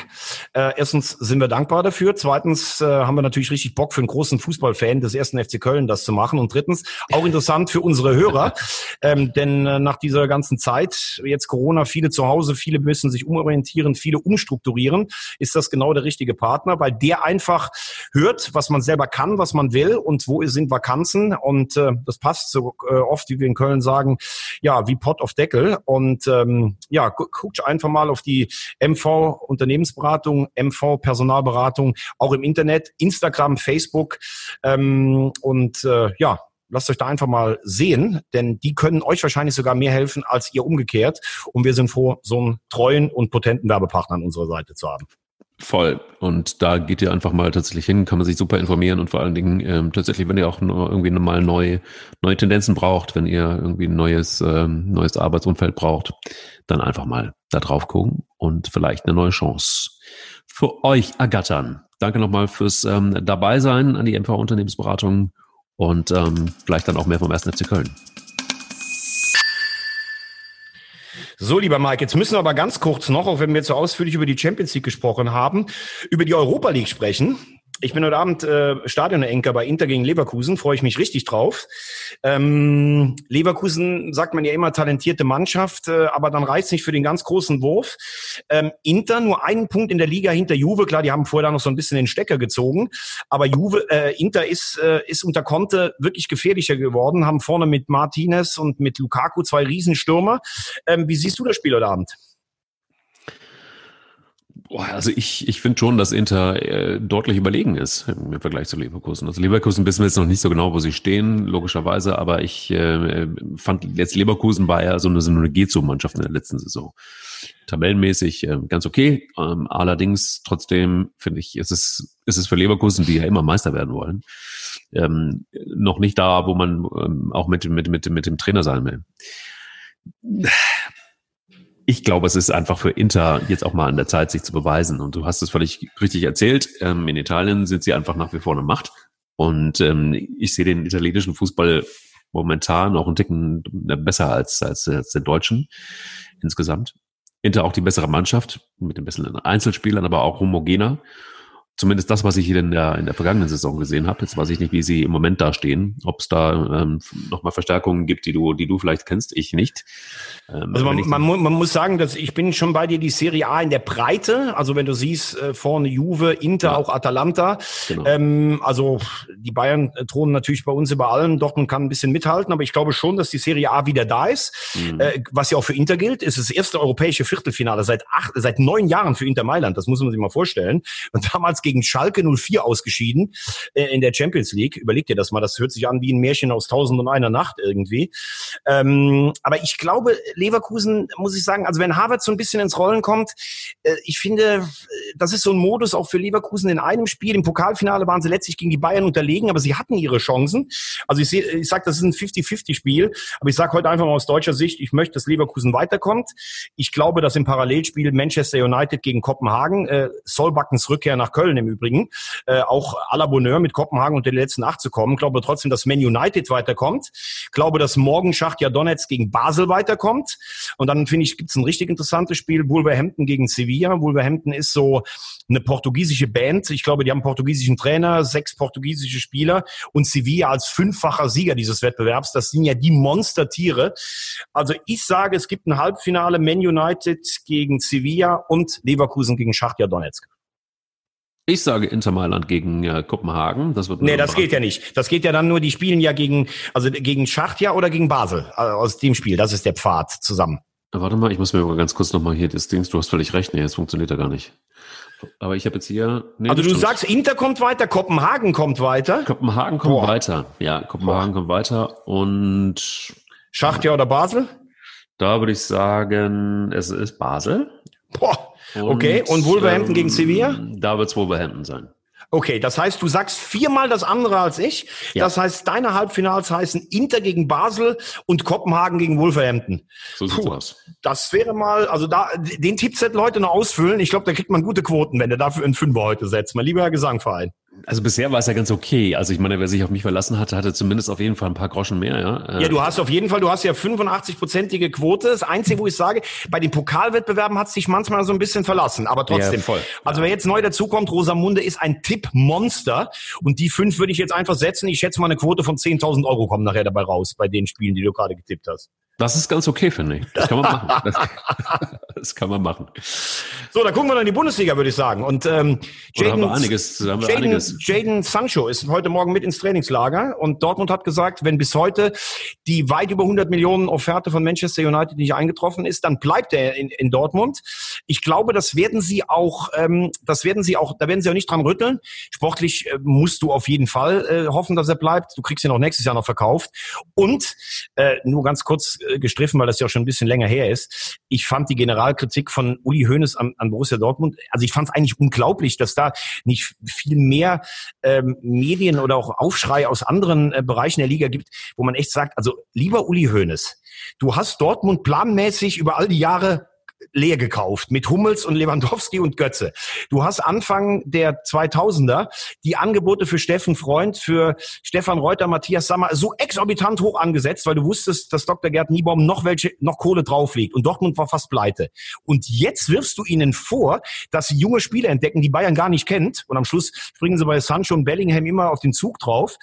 Äh, erstens sind wir dankbar dafür. Zweitens äh, haben wir natürlich richtig Bock für einen großen Fußballfan des ersten FC Köln das zu machen. Und drittens auch interessant für unsere Hörer, ähm, denn äh, nach dieser ganzen Zeit, jetzt Corona, viele zu Hause, viele müssen sich umorientieren, viele umstrukturieren, ist das genau der richtige Partner, weil der einfach hört, was man selber kann, was man will und wo sind Vakanzen. Und äh, das passt so äh, oft, wie wir in Köln sagen, ja, wie Pot auf Deckel. Und und ähm, ja, guckt einfach mal auf die MV Unternehmensberatung, MV Personalberatung, auch im Internet, Instagram, Facebook ähm, und äh, ja, lasst euch da einfach mal sehen, denn die können euch wahrscheinlich sogar mehr helfen als ihr umgekehrt. Und wir sind froh, so einen treuen und potenten Werbepartner an unserer Seite zu haben. Voll. Und da geht ihr einfach mal tatsächlich hin, kann man sich super informieren und vor allen Dingen ähm, tatsächlich, wenn ihr auch irgendwie mal neue, neue Tendenzen braucht, wenn ihr irgendwie ein neues, ähm, neues Arbeitsumfeld braucht, dann einfach mal da drauf gucken und vielleicht eine neue Chance für euch ergattern. Danke nochmal fürs ähm, Dabeisein an die MV Unternehmensberatung und ähm, vielleicht dann auch mehr vom 1. FC Köln. So, lieber Mike, jetzt müssen wir aber ganz kurz noch, auch wenn wir jetzt so ausführlich über die Champions League gesprochen haben, über die Europa League sprechen. Ich bin heute Abend äh, Stadion-Enker bei Inter gegen Leverkusen, freue ich mich richtig drauf. Ähm, Leverkusen sagt man ja immer talentierte Mannschaft, äh, aber dann reicht nicht für den ganz großen Wurf. Ähm, Inter nur einen Punkt in der Liga hinter Juve, klar, die haben vorher da noch so ein bisschen den Stecker gezogen, aber Juve, äh, Inter ist, äh, ist unter Conte wirklich gefährlicher geworden, haben vorne mit Martinez und mit Lukaku zwei Riesenstürmer. Ähm, wie siehst du das Spiel heute Abend? Also ich, ich finde schon, dass Inter äh, deutlich überlegen ist im Vergleich zu Leverkusen. Also Leverkusen wissen wir jetzt noch nicht so genau, wo sie stehen, logischerweise, aber ich äh, fand jetzt Leverkusen war ja so eine, so eine Gezo-Mannschaft in der letzten Saison. Tabellenmäßig äh, ganz okay. Ähm, allerdings trotzdem finde ich, ist es, ist es für Leverkusen, die ja immer Meister werden wollen, ähm, noch nicht da, wo man ähm, auch mit, mit, mit, mit dem Trainer sein will ich glaube, es ist einfach für Inter jetzt auch mal an der Zeit, sich zu beweisen. Und du hast es völlig richtig erzählt. Ähm, in Italien sind sie einfach nach wie vor eine Macht. Und ähm, ich sehe den italienischen Fußball momentan auch einen Ticken besser als, als, als den deutschen insgesamt. Inter auch die bessere Mannschaft mit den besseren Einzelspielern, aber auch homogener zumindest das, was ich hier in der, in der vergangenen Saison gesehen habe. Jetzt weiß ich nicht, wie sie im Moment da stehen, ob es da ähm, nochmal Verstärkungen gibt, die du, die du vielleicht kennst, ich nicht. Ähm, also man, man, man, muss sagen, dass ich bin schon bei dir die Serie A in der Breite. Also wenn du siehst, äh, vorne Juve, Inter, ja. auch Atalanta. Genau. Ähm, also die Bayern äh, thronen natürlich bei uns über allem. Dortmund kann ein bisschen mithalten, aber ich glaube schon, dass die Serie A wieder da ist. Mhm. Äh, was ja auch für Inter gilt, ist das erste europäische Viertelfinale seit acht, seit neun Jahren für Inter Mailand. Das muss man sich mal vorstellen. Und damals gegen Schalke 04 ausgeschieden äh, in der Champions League. Überleg dir das mal, das hört sich an wie ein Märchen aus Tausend und einer Nacht irgendwie. Ähm, aber ich glaube, Leverkusen, muss ich sagen, also wenn Harvard so ein bisschen ins Rollen kommt, äh, ich finde, das ist so ein Modus auch für Leverkusen in einem Spiel. Im Pokalfinale waren sie letztlich gegen die Bayern unterlegen, aber sie hatten ihre Chancen. Also ich, ich sage, das ist ein 50-50-Spiel, aber ich sage heute einfach mal aus deutscher Sicht, ich möchte, dass Leverkusen weiterkommt. Ich glaube, dass im Parallelspiel Manchester United gegen Kopenhagen, äh, Solbackens Rückkehr nach Köln im Übrigen, äh, auch à la Bonheur mit Kopenhagen unter die letzten acht zu kommen. Glaube trotzdem, dass Man United weiterkommt. Glaube, dass morgen Schachtja Donetsk gegen Basel weiterkommt. Und dann finde ich, gibt es ein richtig interessantes Spiel, Wolverhampton gegen Sevilla. Wolverhampton ist so eine portugiesische Band. Ich glaube, die haben portugiesischen Trainer, sechs portugiesische Spieler und Sevilla als fünffacher Sieger dieses Wettbewerbs. Das sind ja die Monstertiere. Also ich sage, es gibt ein Halbfinale Man United gegen Sevilla und Leverkusen gegen Schachtja Donetsk. Ich sage Inter Mailand gegen äh, Kopenhagen. Das wird nee, das geht ja nicht. Das geht ja dann nur, die spielen ja gegen, also gegen Schachtja oder gegen Basel äh, aus dem Spiel. Das ist der Pfad zusammen. Warte mal, ich muss mir mal ganz kurz nochmal hier das Ding, du hast völlig recht, nee, das funktioniert ja gar nicht. Aber ich habe jetzt hier. Nee, also du sagst, Inter kommt weiter, Kopenhagen kommt weiter. Kopenhagen kommt Boah. weiter. Ja, Kopenhagen Boah. kommt weiter und. Schachtja oder Basel? Da würde ich sagen, es ist Basel. Boah. Okay, und Wolverhampton ähm, gegen Sevilla? Da wird es Wolverhampton sein. Okay, das heißt, du sagst viermal das andere als ich. Ja. Das heißt, deine Halbfinals heißen Inter gegen Basel und Kopenhagen gegen Wolverhampton. So sieht's Puh, aus. Das wäre mal, also da den Tippzettel heute noch ausfüllen. Ich glaube, da kriegt man gute Quoten, wenn du dafür einen Fünfer heute setzt. Mein lieber Herr Gesangverein. Also bisher war es ja ganz okay. Also ich meine, wer sich auf mich verlassen hatte, hatte zumindest auf jeden Fall ein paar Groschen mehr. Ja, ja du hast auf jeden Fall, du hast ja 85-prozentige Quote. Das Einzige, wo ich sage, bei den Pokalwettbewerben hat es sich manchmal so ein bisschen verlassen. Aber trotzdem. Ja, voll. Also wer jetzt neu dazukommt, Rosamunde ist ein Tippmonster. Und die fünf würde ich jetzt einfach setzen. Ich schätze mal, eine Quote von 10.000 Euro kommt nachher dabei raus bei den Spielen, die du gerade getippt hast. Das ist ganz okay, finde ich. Das kann man machen. Das, kann man machen. So, dann gucken wir dann in die Bundesliga, würde ich sagen. Und ähm, Jaden, haben wir einiges, Jaden. Jaden Sancho ist heute Morgen mit ins Trainingslager und Dortmund hat gesagt, wenn bis heute die weit über 100 Millionen Offerte von Manchester United nicht eingetroffen ist, dann bleibt er in, in Dortmund. Ich glaube, das werden sie auch, ähm, das werden sie auch, da werden sie auch nicht dran rütteln. Sportlich äh, musst du auf jeden Fall äh, hoffen, dass er bleibt. Du kriegst ihn auch nächstes Jahr noch verkauft. Und äh, nur ganz kurz gestriffen, weil das ja auch schon ein bisschen länger her ist. Ich fand die Generalkritik von Uli Hoeneß an, an Borussia Dortmund, also ich fand es eigentlich unglaublich, dass da nicht viel mehr ähm, Medien oder auch Aufschrei aus anderen äh, Bereichen der Liga gibt, wo man echt sagt, also lieber Uli Hoeneß, du hast Dortmund planmäßig über all die Jahre leer gekauft mit Hummels und Lewandowski und Götze. Du hast Anfang der 2000er die Angebote für Steffen Freund, für Stefan Reuter, Matthias Sammer so exorbitant hoch angesetzt, weil du wusstest, dass Dr. Gerd Niebaum noch welche, noch Kohle drauflegt und Dortmund war fast pleite. Und jetzt wirfst du ihnen vor, dass sie junge Spieler entdecken, die Bayern gar nicht kennt und am Schluss springen sie bei Sancho und Bellingham immer auf den Zug drauf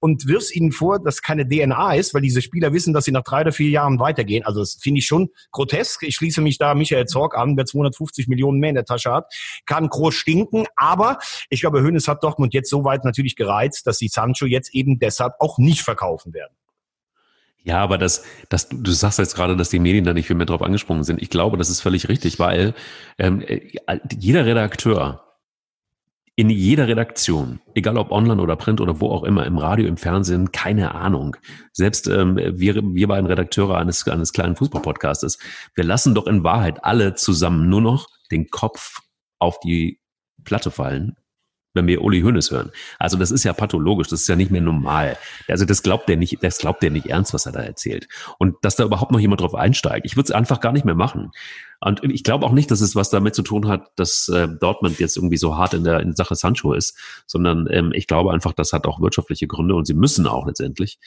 und wirfst ihnen vor, dass keine DNA ist, weil diese Spieler wissen, dass sie nach drei oder vier Jahren weitergehen. Also das finde ich schon grotesk. Ich schließe mich da Michael Zorg an, wer 250 Millionen mehr in der Tasche hat, kann groß stinken. Aber ich glaube, Hönes hat Dortmund jetzt so weit natürlich gereizt, dass sie Sancho jetzt eben deshalb auch nicht verkaufen werden. Ja, aber das, das, du sagst jetzt gerade, dass die Medien da nicht viel mehr drauf angesprungen sind. Ich glaube, das ist völlig richtig, weil ähm, äh, jeder Redakteur in jeder Redaktion, egal ob online oder print oder wo auch immer, im Radio, im Fernsehen, keine Ahnung. Selbst ähm, wir, wir beiden Redakteure eines, eines kleinen Fußballpodcastes, wir lassen doch in Wahrheit alle zusammen nur noch den Kopf auf die Platte fallen wenn wir Uli Hoeneß hören. Also das ist ja pathologisch, das ist ja nicht mehr normal. Also das glaubt der nicht, das glaubt der nicht ernst, was er da erzählt. Und dass da überhaupt noch jemand drauf einsteigt. Ich würde es einfach gar nicht mehr machen. Und ich glaube auch nicht, dass es was damit zu tun hat, dass äh, Dortmund jetzt irgendwie so hart in der in Sache Sancho ist, sondern ähm, ich glaube einfach, das hat auch wirtschaftliche Gründe und sie müssen auch letztendlich,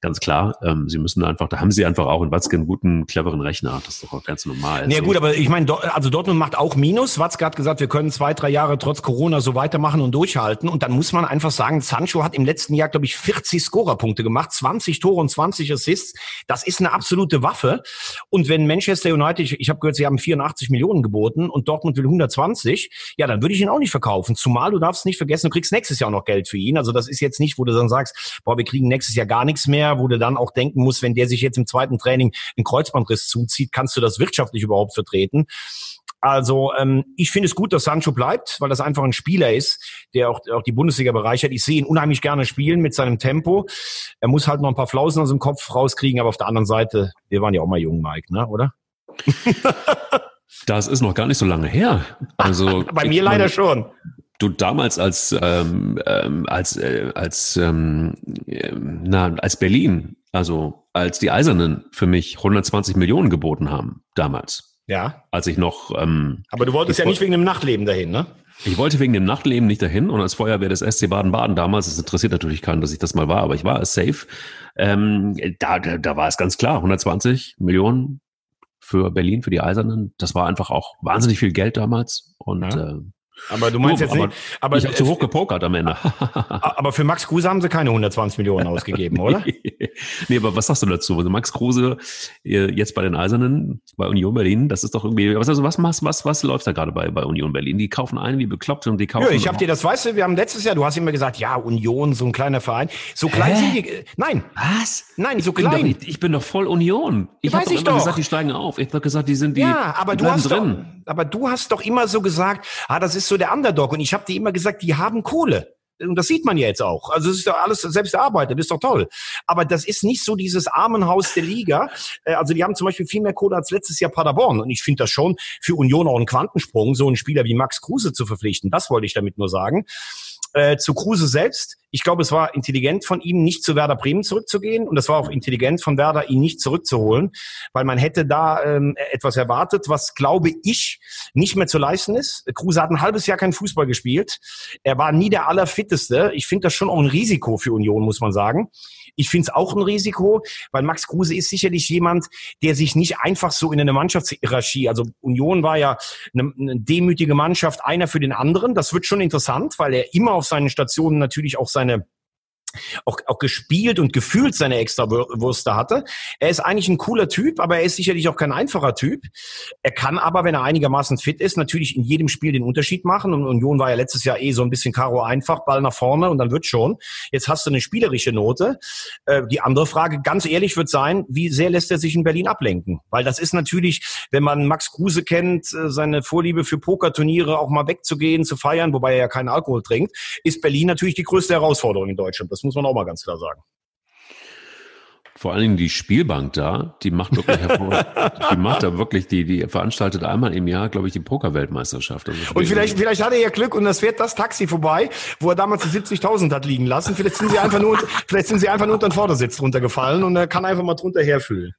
ganz klar, ähm, sie müssen einfach, da haben sie einfach auch in Watzke einen guten, cleveren Rechner. Das ist doch auch ganz normal. Ja so. gut, aber ich meine, also Dortmund macht auch Minus. Watzke hat gesagt, wir können zwei, drei Jahre trotz Corona so weitermachen und durchhalten. Und dann muss man einfach sagen, Sancho hat im letzten Jahr, glaube ich, 40 Scorerpunkte gemacht, 20 Tore und 20 Assists. Das ist eine absolute Waffe. Und wenn Manchester United, ich, ich habe gehört, sie haben 84 Millionen geboten und Dortmund will 120, ja, dann würde ich ihn auch nicht verkaufen. Zumal du darfst nicht vergessen, du kriegst nächstes Jahr auch noch Geld für ihn. Also das ist jetzt nicht, wo du dann sagst, boah, wir kriegen nächstes Jahr gar nichts mehr, wo du dann auch denken musst, wenn der sich jetzt im zweiten Training einen Kreuzbandriss zuzieht, kannst du das wirtschaftlich überhaupt vertreten. Also ähm, ich finde es gut, dass Sancho bleibt, weil das einfach ein Spieler ist, der auch, auch die Bundesliga bereichert. Ich sehe ihn unheimlich gerne spielen mit seinem Tempo. Er muss halt noch ein paar Flausen aus dem Kopf rauskriegen, aber auf der anderen Seite, wir waren ja auch mal jung, Mike, ne? oder? das ist noch gar nicht so lange her. Also bei mir leider schon. Du damals als ähm, ähm, als äh, als ähm, äh, na als Berlin, also als die Eisernen für mich 120 Millionen geboten haben damals. Ja. Als ich noch. Ähm, Aber du wolltest ja nicht wegen dem Nachtleben dahin, ne? Ich wollte wegen dem Nachtleben nicht dahin und als Feuerwehr des SC Baden-Baden damals, es interessiert natürlich keinen, dass ich das mal war, aber ich war es safe. Ähm, da, da, da war es ganz klar, 120 Millionen für Berlin, für die Eisernen. Das war einfach auch wahnsinnig viel Geld damals. Und ja. äh, aber du meinst oh, jetzt aber nicht, aber ich habe zu hoch gepokert am Ende. aber für Max Kruse haben sie keine 120 Millionen ausgegeben, oder? nee, aber was sagst du dazu? Also Max Kruse äh, jetzt bei den Eisernen, bei Union Berlin, das ist doch irgendwie, was, also was, was, was, was läuft da gerade bei, bei Union Berlin? Die kaufen einen wie bekloppt und die kaufen. Ja, ich habe dir das, weißt du, wir haben letztes Jahr, du hast immer gesagt, ja, Union, so ein kleiner Verein. So klein Hä? sind die, äh, nein. Was? Nein, so klein. Bin doch, ich bin doch voll Union. Ich habe doch immer doch. gesagt, die steigen auf. Ich habe gesagt, die sind die, ja, aber du hast drin. Doch, aber du hast doch immer so gesagt, ah, das ist so der Underdog und ich habe dir immer gesagt, die haben Kohle. Und das sieht man ja jetzt auch. Also es ist doch alles selbst erarbeitet, ist doch toll. Aber das ist nicht so dieses Armenhaus der Liga. Äh, also die haben zum Beispiel viel mehr Kohle als letztes Jahr Paderborn. Und ich finde das schon für Union auch ein Quantensprung, so einen Spieler wie Max Kruse zu verpflichten. Das wollte ich damit nur sagen. Äh, zu Kruse selbst. Ich glaube, es war intelligent von ihm, nicht zu Werder Bremen zurückzugehen. Und es war auch intelligent von Werder, ihn nicht zurückzuholen, weil man hätte da ähm, etwas erwartet, was, glaube ich, nicht mehr zu leisten ist. Kruse hat ein halbes Jahr kein Fußball gespielt. Er war nie der Allerfitteste. Ich finde das schon auch ein Risiko für Union, muss man sagen. Ich finde es auch ein Risiko, weil Max Kruse ist sicherlich jemand, der sich nicht einfach so in eine Mannschaftshierarchie, also Union war ja eine, eine demütige Mannschaft, einer für den anderen. Das wird schon interessant, weil er immer auf seinen Stationen natürlich auch seine auch, auch gespielt und gefühlt seine Extrawürste hatte. Er ist eigentlich ein cooler Typ, aber er ist sicherlich auch kein einfacher Typ. Er kann aber, wenn er einigermaßen fit ist, natürlich in jedem Spiel den Unterschied machen. Und Union war ja letztes Jahr eh so ein bisschen Karo einfach, Ball nach vorne und dann wird schon. Jetzt hast du eine spielerische Note. Äh, die andere Frage, ganz ehrlich, wird sein, wie sehr lässt er sich in Berlin ablenken? Weil das ist natürlich, wenn man Max Kruse kennt, äh, seine Vorliebe für Pokerturniere auch mal wegzugehen, zu feiern, wobei er ja keinen Alkohol trinkt, ist Berlin natürlich die größte Herausforderung in Deutschland. Das muss man auch mal ganz klar sagen. Vor allen Dingen die Spielbank da, die macht wirklich die macht da wirklich, die, die veranstaltet einmal im Jahr, glaube ich, die Pokerweltmeisterschaft. Also und vielleicht, vielleicht hat er ja Glück und das fährt das Taxi vorbei, wo er damals die 70.000 hat liegen lassen. Vielleicht sind sie einfach nur, vielleicht sind sie einfach nur unter den Vordersitz runtergefallen und er kann einfach mal drunter herfühlen.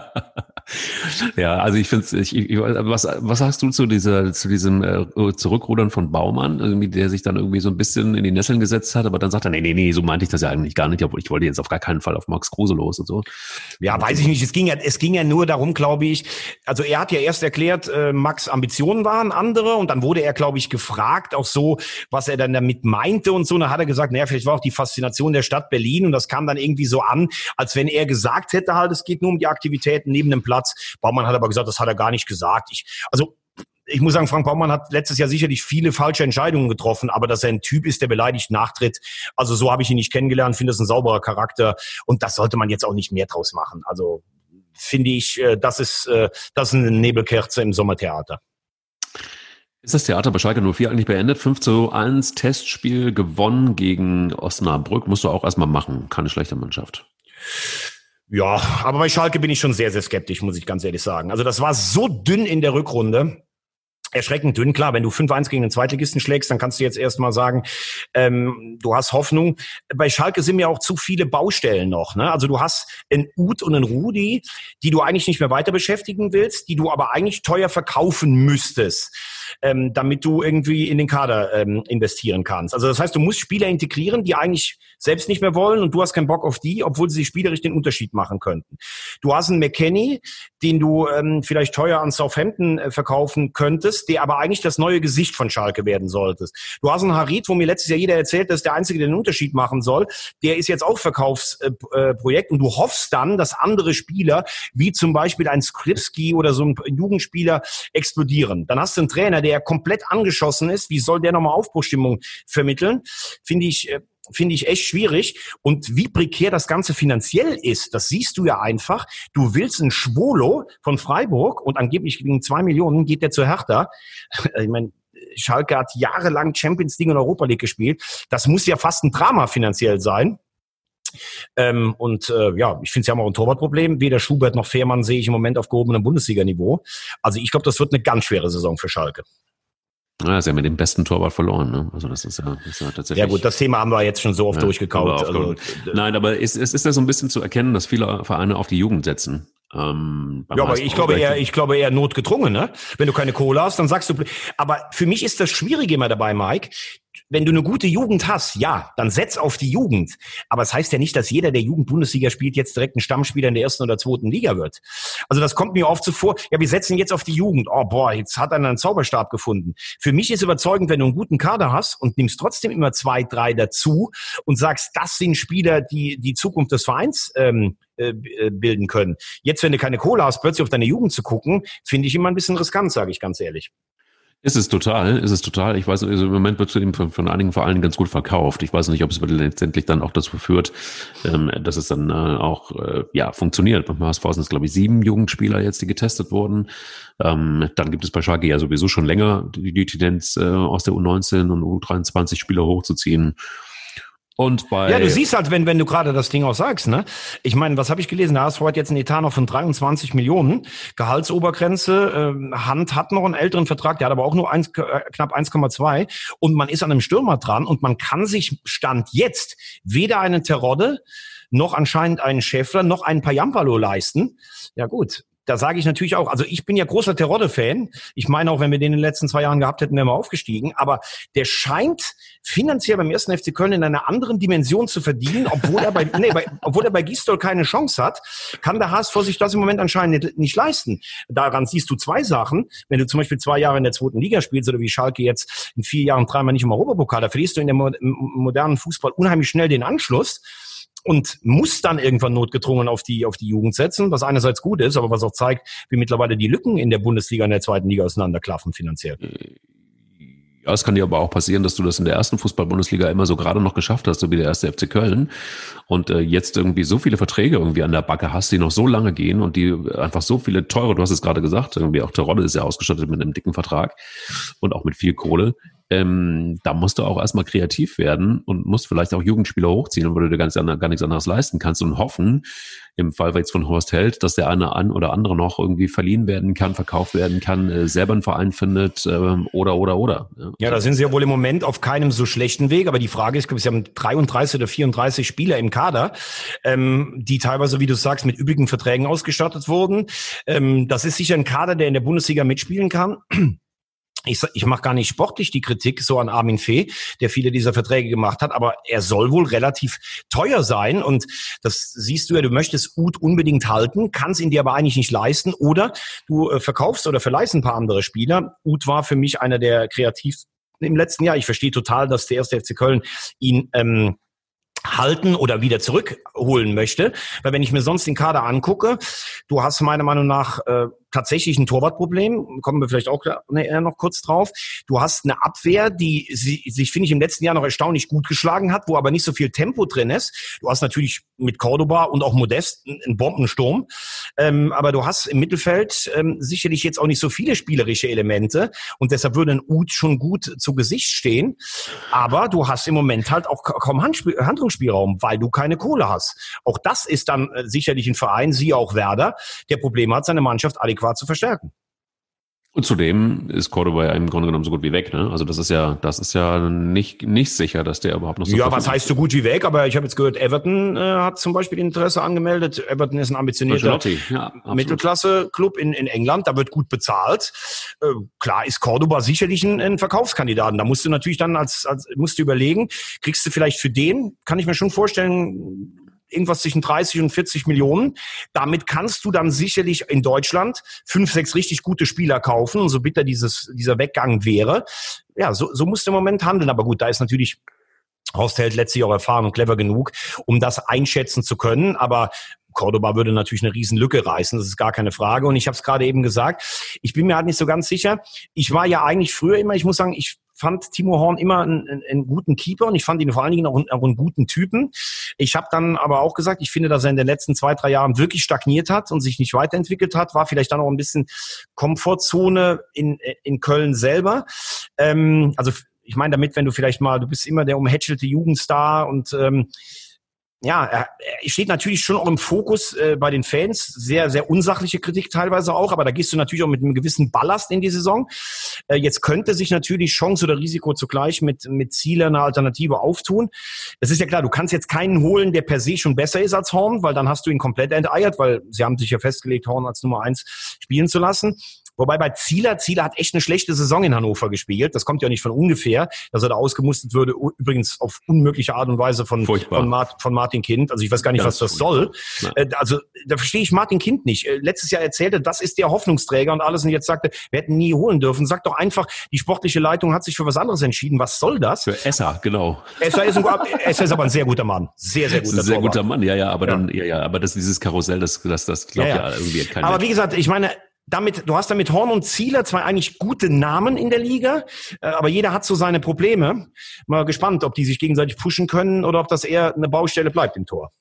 ja, also ich finde ich, ich, was, was sagst du zu dieser, zu diesem äh, Zurückrudern von Baumann, irgendwie, der sich dann irgendwie so ein bisschen in die Nesseln gesetzt hat, aber dann sagt er, nee, nee, nee, so meinte ich das ja eigentlich gar nicht, obwohl ich wollte jetzt auf gar keinen Fall auf Max Kruse los und so. Ja, weiß ich nicht. Es ging ja, es ging ja nur darum, glaube ich, also er hat ja erst erklärt, äh, Max Ambitionen waren andere und dann wurde er, glaube ich, gefragt, auch so, was er dann damit meinte und so. Und dann hat er gesagt, naja, vielleicht war auch die Faszination der Stadt Berlin und das kam dann irgendwie so an, als wenn er gesagt hätte halt, es geht nur um die Aktivitäten neben dem Platz. Baumann hat aber gesagt, das hat er gar nicht gesagt. Ich, also ich muss sagen, Frank Baumann hat letztes Jahr sicherlich viele falsche Entscheidungen getroffen, aber dass er ein Typ ist, der beleidigt nachtritt, also so habe ich ihn nicht kennengelernt, finde das ein sauberer Charakter und das sollte man jetzt auch nicht mehr draus machen. Also finde ich, äh, das ist, äh, das ist eine Nebelkerze im Sommertheater. Ist das Theater bei Schalke 04 eigentlich beendet? 5 zu 1 Testspiel gewonnen gegen Osnabrück. Musst du auch erstmal machen. Keine schlechte Mannschaft. Ja, aber bei Schalke bin ich schon sehr, sehr skeptisch, muss ich ganz ehrlich sagen. Also das war so dünn in der Rückrunde. Erschreckend dünn, klar, wenn du 5-1 gegen den Zweitligisten schlägst, dann kannst du jetzt erstmal sagen, ähm, du hast Hoffnung. Bei Schalke sind mir auch zu viele Baustellen noch. Ne? Also du hast einen Ut und einen Rudi, die du eigentlich nicht mehr weiter beschäftigen willst, die du aber eigentlich teuer verkaufen müsstest ähm, damit du irgendwie in den Kader ähm, investieren kannst. Also das heißt, du musst Spieler integrieren, die eigentlich selbst nicht mehr wollen und du hast keinen Bock auf die, obwohl sie spielerisch den Unterschied machen könnten. Du hast einen McKenny, den du ähm, vielleicht teuer an Southampton äh, verkaufen könntest, der aber eigentlich das neue Gesicht von Schalke werden solltest. Du hast einen Harit, wo mir letztes Jahr jeder erzählt, dass der Einzige, der den Unterschied machen soll, der ist jetzt auch Verkaufsprojekt äh, und du hoffst dann, dass andere Spieler, wie zum Beispiel ein Skripski oder so ein Jugendspieler, explodieren. Dann hast du einen Trainer, der komplett angeschossen ist. Wie soll der nochmal Aufbruchstimmung vermitteln? Finde ich, äh, finde ich echt schwierig. Und wie prekär das Ganze finanziell ist, das siehst du ja einfach. Du willst einen Schwolo von Freiburg und angeblich gegen zwei Millionen geht der zu Hertha. Ich meine, Schalke hat jahrelang Champions League und Europa League gespielt. Das muss ja fast ein Drama finanziell sein. Ähm, und äh, ja, ich finde, sie haben auch ein Torwartproblem. Weder Schubert noch Fehrmann sehe ich im Moment auf gehobenem Bundesliga-Niveau. Also ich glaube, das wird eine ganz schwere Saison für Schalke. Ja, sie haben ja den besten Torwart verloren. Ne? Also das ist ja, das ist ja tatsächlich. Ja gut, das Thema haben wir jetzt schon so oft ja, durchgekaut. Also, Nein, aber es, es ist ja so ein bisschen zu erkennen, dass viele Vereine auf die Jugend setzen. Ähm, ja, aber ich glaube eher, ich glaube eher notgedrungen, ne? Wenn du keine Kohle hast, dann sagst du. Aber für mich ist das Schwierige immer dabei, Mike wenn du eine gute Jugend hast, ja, dann setz auf die Jugend. Aber es das heißt ja nicht, dass jeder, der Jugend-Bundesliga spielt, jetzt direkt ein Stammspieler in der ersten oder zweiten Liga wird. Also das kommt mir oft so vor, ja, wir setzen jetzt auf die Jugend. Oh, boah, jetzt hat einer einen Zauberstab gefunden. Für mich ist überzeugend, wenn du einen guten Kader hast und nimmst trotzdem immer zwei, drei dazu und sagst, das sind Spieler, die die Zukunft des Vereins ähm, äh, äh bilden können. Jetzt, wenn du keine Kohle hast, plötzlich auf deine Jugend zu gucken, finde ich immer ein bisschen riskant, sage ich ganz ehrlich. Ist es total, ist es total. Ich weiß, also im Moment wird es eben von, von, einigen Vereinen ganz gut verkauft. Ich weiß nicht, ob es letztendlich dann auch dazu führt, ähm, dass es dann äh, auch äh, ja funktioniert. Beim HSV sind es, glaube ich, sieben Jugendspieler jetzt, die getestet wurden. Ähm, dann gibt es bei Schalke ja sowieso schon länger die, die Tendenz, äh, aus der U19 und U23 Spieler hochzuziehen. Und bei ja, du siehst halt, wenn, wenn du gerade das Ding auch sagst, ne? Ich meine, was habe ich gelesen? Der HSV hat jetzt einen Etat noch von 23 Millionen. Gehaltsobergrenze. Äh, Hand hat noch einen älteren Vertrag, der hat aber auch nur 1, äh, knapp 1,2. Und man ist an einem Stürmer dran und man kann sich Stand jetzt weder einen Terodde noch anscheinend einen Schäffler noch einen Payampalo leisten. Ja gut, da sage ich natürlich auch, also ich bin ja großer Terodde-Fan. Ich meine auch, wenn wir den in den letzten zwei Jahren gehabt hätten, wären wir aufgestiegen. Aber der scheint finanziell beim ersten FC Köln in einer anderen Dimension zu verdienen, obwohl er bei, nee, bei, obwohl er bei Gistol keine Chance hat, kann der HSV sich das im Moment anscheinend nicht, nicht leisten. Daran siehst du zwei Sachen. Wenn du zum Beispiel zwei Jahre in der zweiten Liga spielst oder wie Schalke jetzt in vier Jahren dreimal nicht im Europapokal, da verlierst du in der modernen Fußball unheimlich schnell den Anschluss und muss dann irgendwann notgedrungen auf die, auf die Jugend setzen, was einerseits gut ist, aber was auch zeigt, wie mittlerweile die Lücken in der Bundesliga in der zweiten Liga auseinanderklaffen finanziell. Ja, es kann dir aber auch passieren, dass du das in der ersten Fußball-Bundesliga immer so gerade noch geschafft hast, so wie der erste FC Köln. Und äh, jetzt irgendwie so viele Verträge irgendwie an der Backe hast, die noch so lange gehen und die einfach so viele teure, du hast es gerade gesagt, irgendwie auch Terodde ist ja ausgestattet mit einem dicken Vertrag und auch mit viel Kohle, ähm, da musst du auch erstmal kreativ werden und musst vielleicht auch Jugendspieler hochziehen, wo du dir nichts, gar nichts anderes leisten kannst und hoffen, im Fall jetzt von Horst Held, dass der eine an oder andere noch irgendwie verliehen werden kann, verkauft werden kann, äh, selber einen Verein findet äh, oder oder oder. Ja. ja, da sind sie ja wohl im Moment auf keinem so schlechten Weg, aber die Frage ist, ich glaube, sie haben 33 oder 34 Spieler im Kader, ähm, die teilweise, wie du sagst, mit üppigen Verträgen ausgestattet wurden. Ähm, das ist sicher ein Kader, der in der Bundesliga mitspielen kann ich, ich mache gar nicht sportlich die Kritik so an Armin Fee, der viele dieser Verträge gemacht hat, aber er soll wohl relativ teuer sein und das siehst du ja, du möchtest Ut unbedingt halten, kannst ihn dir aber eigentlich nicht leisten oder du äh, verkaufst oder verleihst ein paar andere Spieler. Ut war für mich einer der kreativ im letzten Jahr. Ich verstehe total, dass der erste FC Köln ihn ähm, halten oder wieder zurückholen möchte. Weil wenn ich mir sonst den Kader angucke, du hast meiner Meinung nach äh, tatsächlich ein Torwartproblem, kommen wir vielleicht auch ne, noch kurz drauf. Du hast eine Abwehr, die sich, finde ich, im letzten Jahr noch erstaunlich gut geschlagen hat, wo aber nicht so viel Tempo drin ist. Du hast natürlich mit Cordoba und auch Modest einen Bombensturm, ähm, aber du hast im Mittelfeld ähm, sicherlich jetzt auch nicht so viele spielerische Elemente und deshalb würde ein Ut schon gut zu Gesicht stehen. Aber du hast im Moment halt auch kaum Handspiel, Handlungsspielraum, weil du keine Kohle hast. Auch das ist dann äh, sicherlich ein Verein, sie auch Werder, der Probleme hat, seine Mannschaft adäquat zu verstärken. Und zudem ist Cordoba ja im Grunde genommen so gut wie weg. Ne? Also das ist ja, das ist ja nicht nicht sicher, dass der überhaupt noch so. Ja, was heißt so gut wie weg? Aber ich habe jetzt gehört, Everton äh, hat zum Beispiel Interesse angemeldet. Everton ist ein ambitionierter ja, Mittelklasse-Club in, in England. Da wird gut bezahlt. Äh, klar ist Cordoba sicherlich ein, ein Verkaufskandidaten. Da musst du natürlich dann als, als musst du überlegen, kriegst du vielleicht für den, kann ich mir schon vorstellen, irgendwas zwischen 30 und 40 Millionen. Damit kannst du dann sicherlich in Deutschland fünf, sechs richtig gute Spieler kaufen. So bitter dieses, dieser Weggang wäre. Ja, so, so musst du im Moment handeln. Aber gut, da ist natürlich Horst Held letztlich auch erfahren und clever genug, um das einschätzen zu können. Aber Cordoba würde natürlich eine Riesenlücke reißen, das ist gar keine Frage. Und ich habe es gerade eben gesagt, ich bin mir halt nicht so ganz sicher. Ich war ja eigentlich früher immer, ich muss sagen, ich fand Timo Horn immer einen, einen guten Keeper und ich fand ihn vor allen Dingen auch einen, auch einen guten Typen. Ich habe dann aber auch gesagt, ich finde, dass er in den letzten zwei, drei Jahren wirklich stagniert hat und sich nicht weiterentwickelt hat, war vielleicht dann auch ein bisschen Komfortzone in, in Köln selber. Ähm, also ich meine damit, wenn du vielleicht mal, du bist immer der umhätschelte Jugendstar und ähm, ja, er, er steht natürlich schon auch im Fokus äh, bei den Fans. Sehr, sehr unsachliche Kritik teilweise auch, aber da gehst du natürlich auch mit einem gewissen Ballast in die Saison. Äh, jetzt könnte sich natürlich Chance oder Risiko zugleich mit, mit Ziele eine Alternative auftun. Es ist ja klar, du kannst jetzt keinen holen, der per se schon besser ist als Horn, weil dann hast du ihn komplett enteiert, weil sie haben sich ja festgelegt, Horn als Nummer eins spielen zu lassen. Wobei bei Zieler, Zieler hat echt eine schlechte Saison in Hannover gespielt. Das kommt ja nicht von ungefähr, dass er da ausgemustert würde, übrigens auf unmögliche Art und Weise von, von, Mart, von Martin Kind. Also ich weiß gar nicht, Ganz was das soll. Nein. Äh, also da verstehe ich Martin Kind nicht. Äh, letztes Jahr erzählte, das ist der Hoffnungsträger und alles und jetzt sagte, wir hätten nie holen dürfen. Sag doch einfach, die sportliche Leitung hat sich für was anderes entschieden. Was soll das? Für Esser, genau. Esser ist, ein, Esser ist aber ein sehr guter Mann. Sehr, sehr guter Sehr Torwart. guter Mann, ja, ja, aber ja. dann, ja, ja, aber das, dieses Karussell, das, das, das glaubt ja, ja. ja irgendwie kein Aber wie gesagt, ich meine, damit, du hast damit Horn und Zieler zwei eigentlich gute Namen in der Liga, äh, aber jeder hat so seine Probleme. Mal gespannt, ob die sich gegenseitig pushen können oder ob das eher eine Baustelle bleibt im Tor.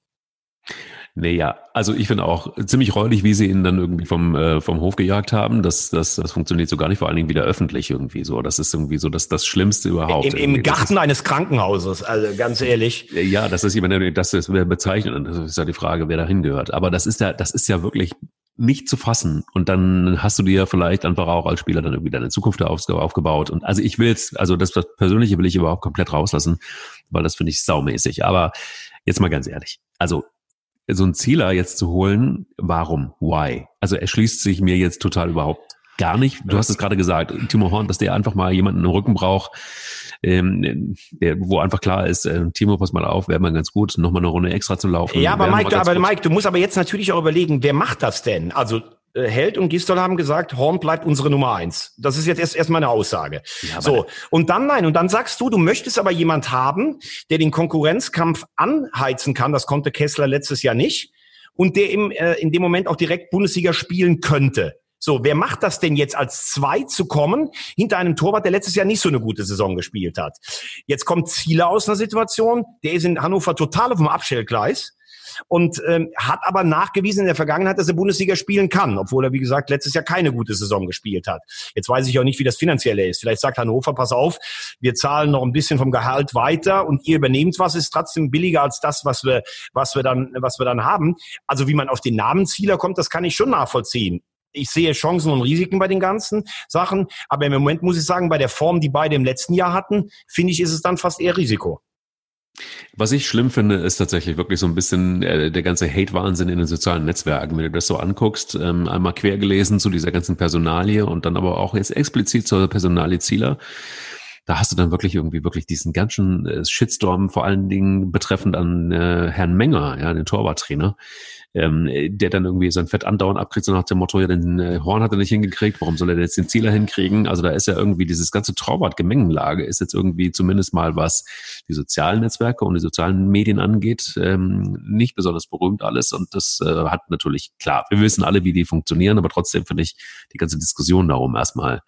Nee, ja, also ich finde auch ziemlich räudig, wie sie ihn dann irgendwie vom, äh, vom Hof gejagt haben. Das, das, das funktioniert so gar nicht, vor allen Dingen wieder öffentlich irgendwie so. Das ist irgendwie so das, das Schlimmste überhaupt. Im, im Garten ist, eines Krankenhauses, also ganz ehrlich. Ja, das ist jemand, das ist bezeichnet. Das ist ja die Frage, wer da hingehört. Aber das ist ja, das ist ja wirklich nicht zu fassen. Und dann hast du dir vielleicht einfach auch als Spieler dann irgendwie deine Zukunft aufgebaut. Und also ich will jetzt, also das, das Persönliche will ich überhaupt komplett rauslassen, weil das finde ich saumäßig. Aber jetzt mal ganz ehrlich. Also so ein Zieler jetzt zu holen, warum? Why? Also er schließt sich mir jetzt total überhaupt gar nicht. Du hast es gerade gesagt, Timo Horn, dass der einfach mal jemanden im Rücken braucht, ähm, der, wo einfach klar ist, äh, Timo, pass mal auf, wäre mal ganz gut, nochmal eine Runde extra zu laufen. Ja, aber Mike, du, aber Mike, du musst aber jetzt natürlich auch überlegen, wer macht das denn? Also äh, Held und Gistol haben gesagt, Horn bleibt unsere Nummer eins. Das ist jetzt erst erstmal eine Aussage. Ja, so und dann nein und dann sagst du, du möchtest aber jemand haben, der den Konkurrenzkampf anheizen kann. Das konnte Kessler letztes Jahr nicht und der im, äh, in dem Moment auch direkt Bundesliga spielen könnte. So, wer macht das denn jetzt als zwei zu kommen hinter einem Torwart, der letztes Jahr nicht so eine gute Saison gespielt hat? Jetzt kommt Ziele aus einer Situation, der ist in Hannover total auf dem Abstellgleis. und ähm, hat aber nachgewiesen in der Vergangenheit, dass er Bundesliga spielen kann, obwohl er, wie gesagt, letztes Jahr keine gute Saison gespielt hat. Jetzt weiß ich auch nicht, wie das finanzielle ist. Vielleicht sagt Hannover, pass auf, wir zahlen noch ein bisschen vom Gehalt weiter und ihr übernehmt was, ist trotzdem billiger als das, was wir, was wir dann, was wir dann haben. Also wie man auf den Namenszieler kommt, das kann ich schon nachvollziehen ich sehe Chancen und Risiken bei den ganzen Sachen. Aber im Moment muss ich sagen, bei der Form, die beide im letzten Jahr hatten, finde ich, ist es dann fast eher Risiko. Was ich schlimm finde, ist tatsächlich wirklich so ein bisschen äh, der ganze Hate-Wahnsinn in den sozialen Netzwerken. Wenn du das so anguckst, ähm, einmal quer gelesen zu dieser ganzen Personalie und dann aber auch jetzt explizit zur Personalie Zieler da hast du dann wirklich irgendwie wirklich diesen ganzen äh, Shitstorm, vor allen Dingen betreffend an äh, Herrn Menger, ja, den Torwarttrainer, ähm, der dann irgendwie sein Fett andauernd abkriegt, so nach dem Motto, ja, den äh, Horn hat er nicht hingekriegt, warum soll er jetzt den Zieler hinkriegen? Also da ist ja irgendwie dieses ganze Torwart-Gemengenlage ist jetzt irgendwie zumindest mal, was die sozialen Netzwerke und die sozialen Medien angeht, ähm, nicht besonders berühmt alles und das äh, hat natürlich, klar, wir wissen alle, wie die funktionieren, aber trotzdem finde ich die ganze Diskussion darum erstmal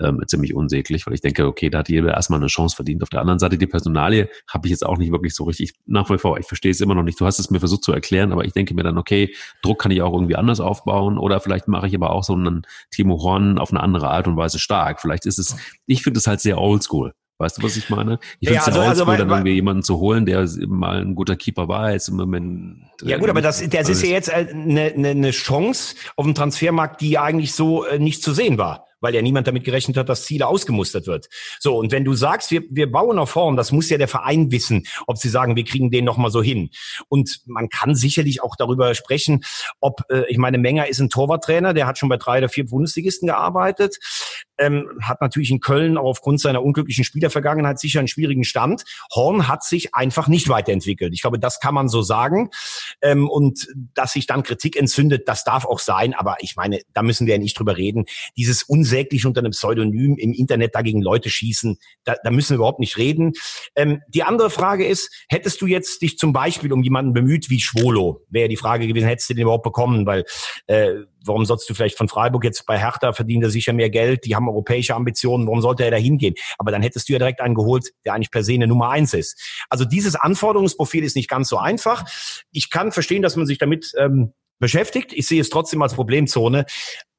ähm, ziemlich unsäglich, weil ich denke, okay, da hat jeder erstmal eine Chance verdient. Auf der anderen Seite, die Personalie habe ich jetzt auch nicht wirklich so richtig nach wie vor, ich verstehe es immer noch nicht, du hast es mir versucht zu erklären, aber ich denke mir dann, okay, okay, Druck kann ich auch irgendwie anders aufbauen oder vielleicht mache ich aber auch so einen Timo Horn auf eine andere Art und Weise stark. Vielleicht ist es, ich finde es halt sehr oldschool. Weißt du, was ich meine? Ich finde es also, ja oldschool, also, dann irgendwie jemanden zu holen, der mal ein guter Keeper war, jetzt im Moment. Ja gut, aber das, das ist ja jetzt eine, eine, eine Chance auf dem Transfermarkt, die eigentlich so äh, nicht zu sehen war weil ja niemand damit gerechnet hat, dass Ziele ausgemustert wird. So, und wenn du sagst, wir, wir bauen auf Form, das muss ja der Verein wissen, ob sie sagen, wir kriegen den nochmal so hin. Und man kann sicherlich auch darüber sprechen, ob, äh, ich meine, Menger ist ein Torwarttrainer, der hat schon bei drei oder vier Bundesligisten gearbeitet ähm, hat natürlich in Köln auch aufgrund seiner unglücklichen Spielervergangenheit sicher einen schwierigen Stand. Horn hat sich einfach nicht weiterentwickelt. Ich glaube, das kann man so sagen. Ähm, und dass sich dann Kritik entzündet, das darf auch sein. Aber ich meine, da müssen wir ja nicht drüber reden. Dieses unsäglich unter einem Pseudonym im Internet dagegen Leute schießen, da, da müssen wir überhaupt nicht reden. Ähm, die andere Frage ist, hättest du jetzt dich zum Beispiel um jemanden bemüht wie Schwolo? Wäre die Frage gewesen, hättest du den überhaupt bekommen? Weil äh, warum sollst du vielleicht von Freiburg jetzt bei Hertha verdient er sicher mehr Geld, die haben europäische Ambitionen, warum sollte er da hingehen? Aber dann hättest du ja direkt einen geholt, der eigentlich per se eine Nummer eins ist. Also dieses Anforderungsprofil ist nicht ganz so einfach. Ich kann verstehen, dass man sich damit ähm, beschäftigt. Ich sehe es trotzdem als Problemzone.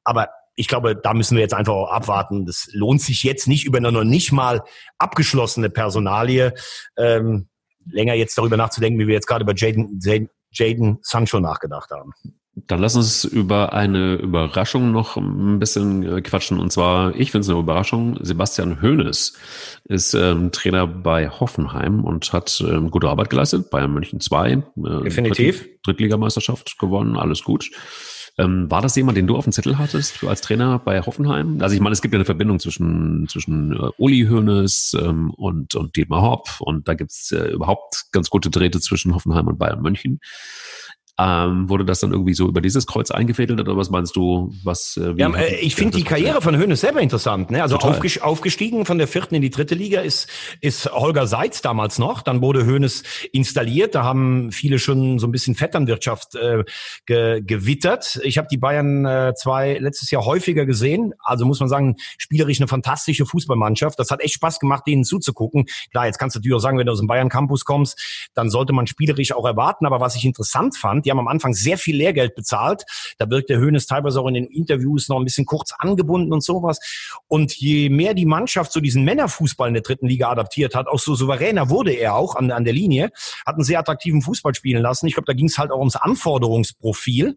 Aber ich glaube, da müssen wir jetzt einfach auch abwarten. Das lohnt sich jetzt nicht über eine noch nicht mal abgeschlossene Personalie ähm, länger jetzt darüber nachzudenken, wie wir jetzt gerade über Jaden, Jaden Sancho nachgedacht haben. Dann lass uns über eine Überraschung noch ein bisschen äh, quatschen. Und zwar, ich finde es eine Überraschung. Sebastian Hoeneß ist ähm, Trainer bei Hoffenheim und hat ähm, gute Arbeit geleistet. Bayern München 2. Äh, Definitiv. Dritt, Drittligameisterschaft gewonnen. Alles gut. Ähm, war das jemand, den du auf dem Zettel hattest, als Trainer bei Hoffenheim? Also ich meine, es gibt ja eine Verbindung zwischen, zwischen äh, Uli Hoeneß ähm, und, und Dietmar Hopp und da gibt's äh, überhaupt ganz gute Drähte zwischen Hoffenheim und Bayern München. Ähm, wurde das dann irgendwie so über dieses Kreuz eingefädelt oder was meinst du? Was, äh, ja, äh, ich finde die Karriere von Höhnes selber interessant. Ne? Also aufges aufgestiegen von der vierten in die dritte Liga ist, ist Holger Seitz damals noch. Dann wurde Höhnes installiert. Da haben viele schon so ein bisschen Vetternwirtschaft äh, ge gewittert. Ich habe die Bayern äh, zwei letztes Jahr häufiger gesehen. Also muss man sagen, spielerisch eine fantastische Fußballmannschaft. Das hat echt Spaß gemacht, denen zuzugucken. Klar, jetzt kannst du natürlich auch sagen, wenn du aus dem Bayern Campus kommst, dann sollte man spielerisch auch erwarten. Aber was ich interessant fand, die haben am Anfang sehr viel Lehrgeld bezahlt. Da wirkt der Höhnes teilweise auch in den Interviews noch ein bisschen kurz angebunden und sowas. Und je mehr die Mannschaft so diesen Männerfußball in der dritten Liga adaptiert hat, auch so souveräner wurde er auch an, an der Linie, hat einen sehr attraktiven Fußball spielen lassen. Ich glaube, da ging es halt auch ums Anforderungsprofil.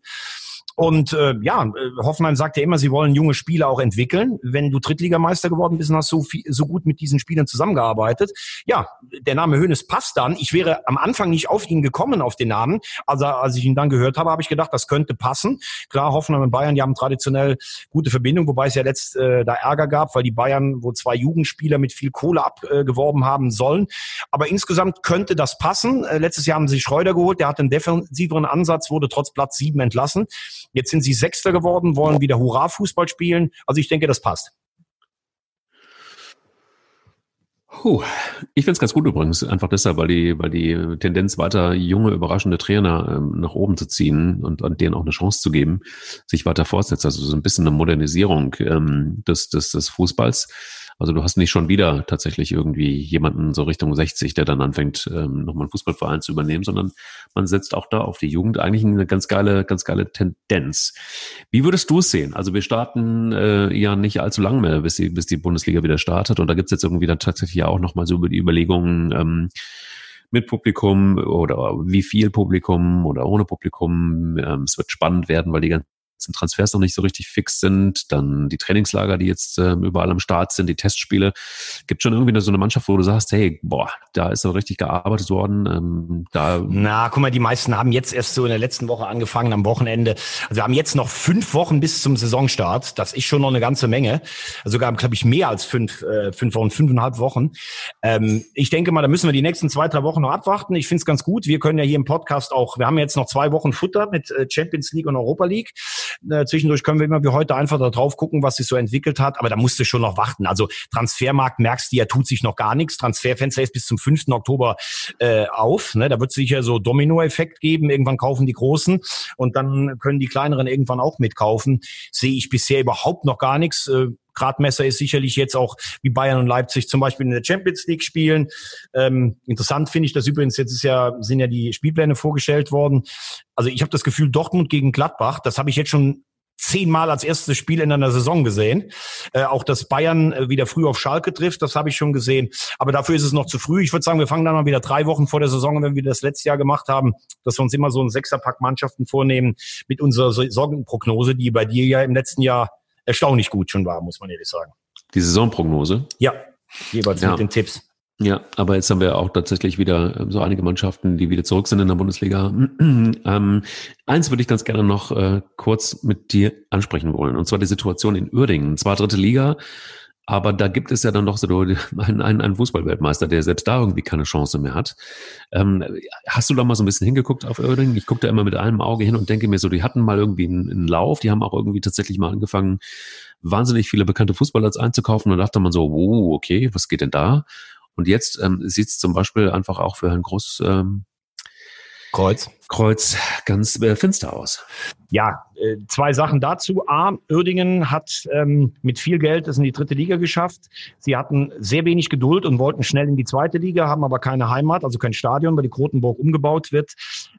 Und äh, ja, Hoffenheim sagt ja immer, sie wollen junge Spieler auch entwickeln. Wenn du Drittligameister geworden bist und hast so, viel, so gut mit diesen Spielern zusammengearbeitet, ja, der Name Hönes passt dann. Ich wäre am Anfang nicht auf ihn gekommen, auf den Namen. Also als ich ihn dann gehört habe, habe ich gedacht, das könnte passen. Klar, Hoffenheim und Bayern, die haben traditionell gute Verbindung, wobei es ja letzt äh, da Ärger gab, weil die Bayern, wo zwei Jugendspieler mit viel Kohle abgeworben äh, haben sollen. Aber insgesamt könnte das passen. Äh, letztes Jahr haben sie Schreuder geholt, der hat einen defensiveren Ansatz, wurde trotz Platz sieben entlassen. Jetzt sind sie Sechster geworden, wollen wieder Hurra-Fußball spielen. Also ich denke, das passt. Puh. Ich finde es ganz gut übrigens, einfach deshalb, weil die, weil die Tendenz weiter junge, überraschende Trainer ähm, nach oben zu ziehen und, und denen auch eine Chance zu geben, sich weiter fortsetzt. Also so ein bisschen eine Modernisierung ähm, des, des, des Fußballs. Also du hast nicht schon wieder tatsächlich irgendwie jemanden so Richtung 60, der dann anfängt, ähm, nochmal einen Fußballverein zu übernehmen, sondern man setzt auch da auf die Jugend. Eigentlich eine ganz geile, ganz geile Tendenz. Wie würdest du es sehen? Also wir starten äh, ja nicht allzu lange mehr, bis die, bis die Bundesliga wieder startet. Und da gibt's jetzt irgendwie dann tatsächlich ja auch nochmal so über die Überlegungen, ähm, mit Publikum oder wie viel Publikum oder ohne Publikum. Ähm, es wird spannend werden, weil die ganzen Transfers noch nicht so richtig fix sind, dann die Trainingslager, die jetzt äh, überall am Start sind, die Testspiele. Gibt schon irgendwie so eine Mannschaft, wo du sagst, hey, boah, da ist so richtig gearbeitet worden. Ähm, da Na, guck mal, die meisten haben jetzt erst so in der letzten Woche angefangen am Wochenende. Also wir haben jetzt noch fünf Wochen bis zum Saisonstart. Das ist schon noch eine ganze Menge. Also sogar, glaube ich, mehr als fünf, äh, fünf Wochen, fünfeinhalb Wochen. Ähm, ich denke mal, da müssen wir die nächsten zwei, drei Wochen noch abwarten. Ich finde es ganz gut. Wir können ja hier im Podcast auch, wir haben jetzt noch zwei Wochen Futter mit äh, Champions League und Europa League. Äh, zwischendurch können wir immer wie heute einfach da drauf gucken, was sich so entwickelt hat. Aber da musst du schon noch warten. Also Transfermarkt merkst du ja, tut sich noch gar nichts. Transferfenster ist bis zum 5. Oktober äh, auf. Ne? Da wird es sicher so Domino-Effekt geben. Irgendwann kaufen die Großen und dann können die Kleineren irgendwann auch mitkaufen. Sehe ich bisher überhaupt noch gar nichts. Äh, Gradmesser ist sicherlich jetzt auch wie Bayern und Leipzig zum Beispiel in der Champions League spielen. Ähm, interessant finde ich das übrigens, jetzt ist ja, sind ja die Spielpläne vorgestellt worden. Also ich habe das Gefühl, Dortmund gegen Gladbach, das habe ich jetzt schon zehnmal als erstes Spiel in einer Saison gesehen. Äh, auch dass Bayern äh, wieder früh auf Schalke trifft, das habe ich schon gesehen. Aber dafür ist es noch zu früh. Ich würde sagen, wir fangen dann mal wieder drei Wochen vor der Saison, wenn wir das letztes Jahr gemacht haben, dass wir uns immer so ein Sechserpack Mannschaften vornehmen mit unserer Sorgenprognose, die bei dir ja im letzten Jahr erstaunlich gut schon war, muss man ehrlich sagen. Die Saisonprognose? Ja, jeweils ja. mit den Tipps. Ja, aber jetzt haben wir auch tatsächlich wieder ähm, so einige Mannschaften, die wieder zurück sind in der Bundesliga. ähm, eins würde ich ganz gerne noch äh, kurz mit dir ansprechen wollen, und zwar die Situation in Uerdingen. Zwar dritte Liga, aber da gibt es ja dann doch so einen, einen, einen Fußballweltmeister, der selbst da irgendwie keine Chance mehr hat. Ähm, hast du da mal so ein bisschen hingeguckt auf Oerding? Ich gucke da immer mit einem Auge hin und denke mir so, die hatten mal irgendwie einen, einen Lauf, die haben auch irgendwie tatsächlich mal angefangen, wahnsinnig viele bekannte Fußballer einzukaufen und da dachte man so, oh, okay, was geht denn da? Und jetzt ähm, sieht es zum Beispiel einfach auch für Herrn Groß ähm, Kreuz. Kreuz ganz äh, finster aus. Ja, äh, zwei Sachen dazu. A, Uerdingen hat ähm, mit viel Geld es in die dritte Liga geschafft. Sie hatten sehr wenig Geduld und wollten schnell in die zweite Liga, haben aber keine Heimat, also kein Stadion, weil die Krotenburg umgebaut wird.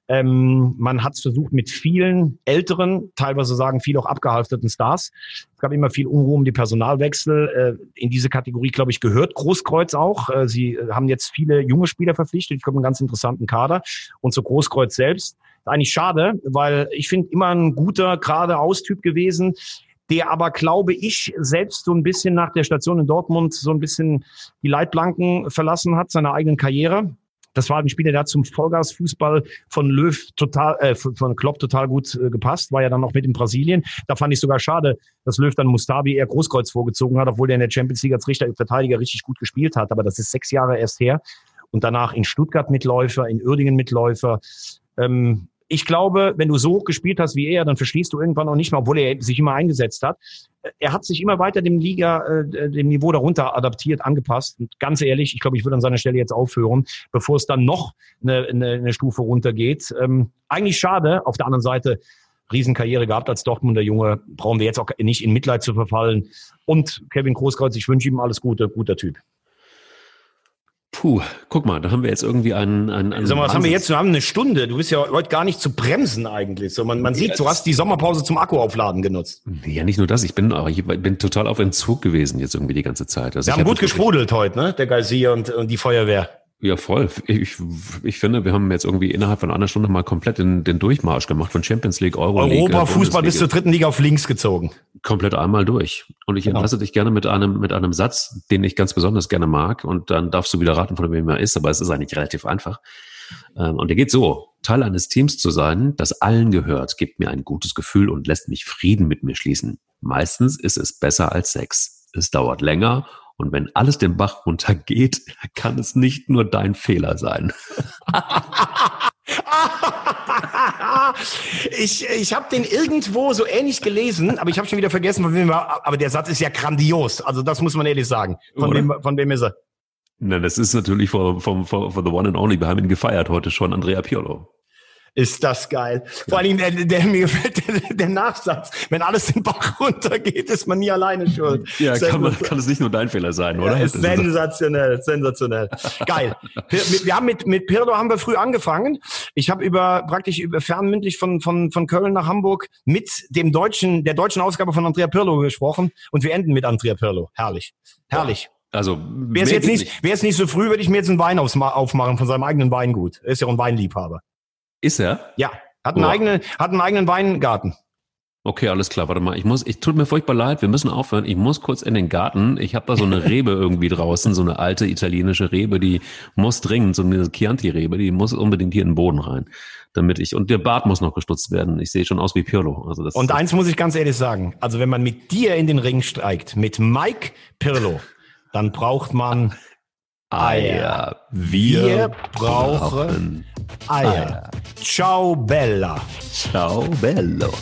Ähm, man hat es versucht mit vielen älteren, teilweise sagen viele auch abgehalfterten Stars. Es gab immer viel Unruhe um die Personalwechsel. Äh, in diese Kategorie, glaube ich, gehört Großkreuz auch. Äh, sie äh, haben jetzt viele junge Spieler verpflichtet. Ich glaube, einen ganz interessanten Kader. Und so Großkreuz selbst eigentlich schade, weil ich finde immer ein guter, geradeaus Typ gewesen, der aber, glaube ich, selbst so ein bisschen nach der Station in Dortmund so ein bisschen die Leitplanken verlassen hat, seiner eigenen Karriere. Das war ein Spieler, der hat zum Vollgasfußball von Löw total, äh, von Klopp total gut äh, gepasst, war ja dann noch mit in Brasilien. Da fand ich sogar schade, dass Löw dann Mustabi eher Großkreuz vorgezogen hat, obwohl der in der Champions League als Richter Verteidiger richtig gut gespielt hat. Aber das ist sechs Jahre erst her. Und danach in Stuttgart Mitläufer, in Uerdingen Mitläufer. Ähm, ich glaube, wenn du so hoch gespielt hast wie er, dann verstehst du irgendwann auch nicht mehr, obwohl er sich immer eingesetzt hat. Er hat sich immer weiter dem Liga, äh, dem Niveau darunter adaptiert, angepasst. Und ganz ehrlich, ich glaube, ich würde an seiner Stelle jetzt aufhören, bevor es dann noch eine, eine, eine Stufe runtergeht. Ähm, eigentlich schade. Auf der anderen Seite, Riesenkarriere gehabt als Dortmunder Junge, brauchen wir jetzt auch nicht in Mitleid zu verfallen. Und Kevin Großkreuz, ich wünsche ihm alles Gute, guter Typ. Puh, guck mal, da haben wir jetzt irgendwie einen. einen, einen Sag mal, was haben wir jetzt? Wir haben eine Stunde. Du bist ja heute gar nicht zu bremsen eigentlich. So, man, man sieht, du hast die Sommerpause zum Akkuaufladen genutzt. Ja, nicht nur das. Ich bin, ich bin total auf Entzug gewesen jetzt irgendwie die ganze Zeit. Also wir haben gut gesprudelt heute, ne? Der Geysir und, und die Feuerwehr. Ja, voll. Ich, ich finde, wir haben jetzt irgendwie innerhalb von einer Stunde mal komplett den, den Durchmarsch gemacht von Champions League, Euro. Europa Fußball bis zur dritten Liga auf links gezogen. Komplett einmal durch. Und ich genau. entlasse dich gerne mit einem, mit einem Satz, den ich ganz besonders gerne mag. Und dann darfst du wieder raten, von wem er ist. Aber es ist eigentlich relativ einfach. Ähm, und der geht so. Teil eines Teams zu sein, das allen gehört, gibt mir ein gutes Gefühl und lässt mich Frieden mit mir schließen. Meistens ist es besser als Sex. Es dauert länger und wenn alles den Bach runtergeht, kann es nicht nur dein Fehler sein. ich ich habe den irgendwo so ähnlich gelesen, aber ich habe schon wieder vergessen, von wem war. Aber der Satz ist ja grandios. Also das muss man ehrlich sagen. Von, wem, von wem ist er? Na, das ist natürlich vom, vom, vom, von The One and Only. Wir haben ihn gefeiert heute schon, Andrea Piolo. Ist das geil. Vor allen Dingen, der, der, mir gefällt der, der Nachsatz. Wenn alles den Bach runtergeht, ist man nie alleine schuld. Ja, kann, man, kann es nicht nur dein Fehler sein, oder? Ja, ist sensationell, sensationell. Geil. Wir haben mit, mit Pirlo haben wir früh angefangen. Ich habe über, praktisch über fernmündlich von, von, von Köln nach Hamburg mit dem deutschen, der deutschen Ausgabe von Andrea Pirlo gesprochen und wir enden mit Andrea Pirlo. Herrlich. Herrlich. Also, wäre es jetzt nicht, wäre es nicht so früh, würde ich mir jetzt einen Wein aufmachen von seinem eigenen Weingut. Er ist ja auch ein Weinliebhaber. Ist er? Ja, hat einen, eigenen, hat einen eigenen Weingarten. Okay, alles klar. Warte mal, ich muss, ich tut mir furchtbar leid. Wir müssen aufhören. Ich muss kurz in den Garten. Ich habe da so eine Rebe irgendwie draußen, so eine alte italienische Rebe, die muss dringend, so eine Chianti-Rebe, die muss unbedingt hier in den Boden rein, damit ich und der Bart muss noch gestutzt werden. Ich sehe schon aus wie Pirlo. Also das, und eins muss ich ganz ehrlich sagen: Also wenn man mit dir in den Ring steigt, mit Mike Pirlo, dann braucht man Eier. Wir, Wir brauchen Eier. Eier. Ciao Bella. Ciao Bello.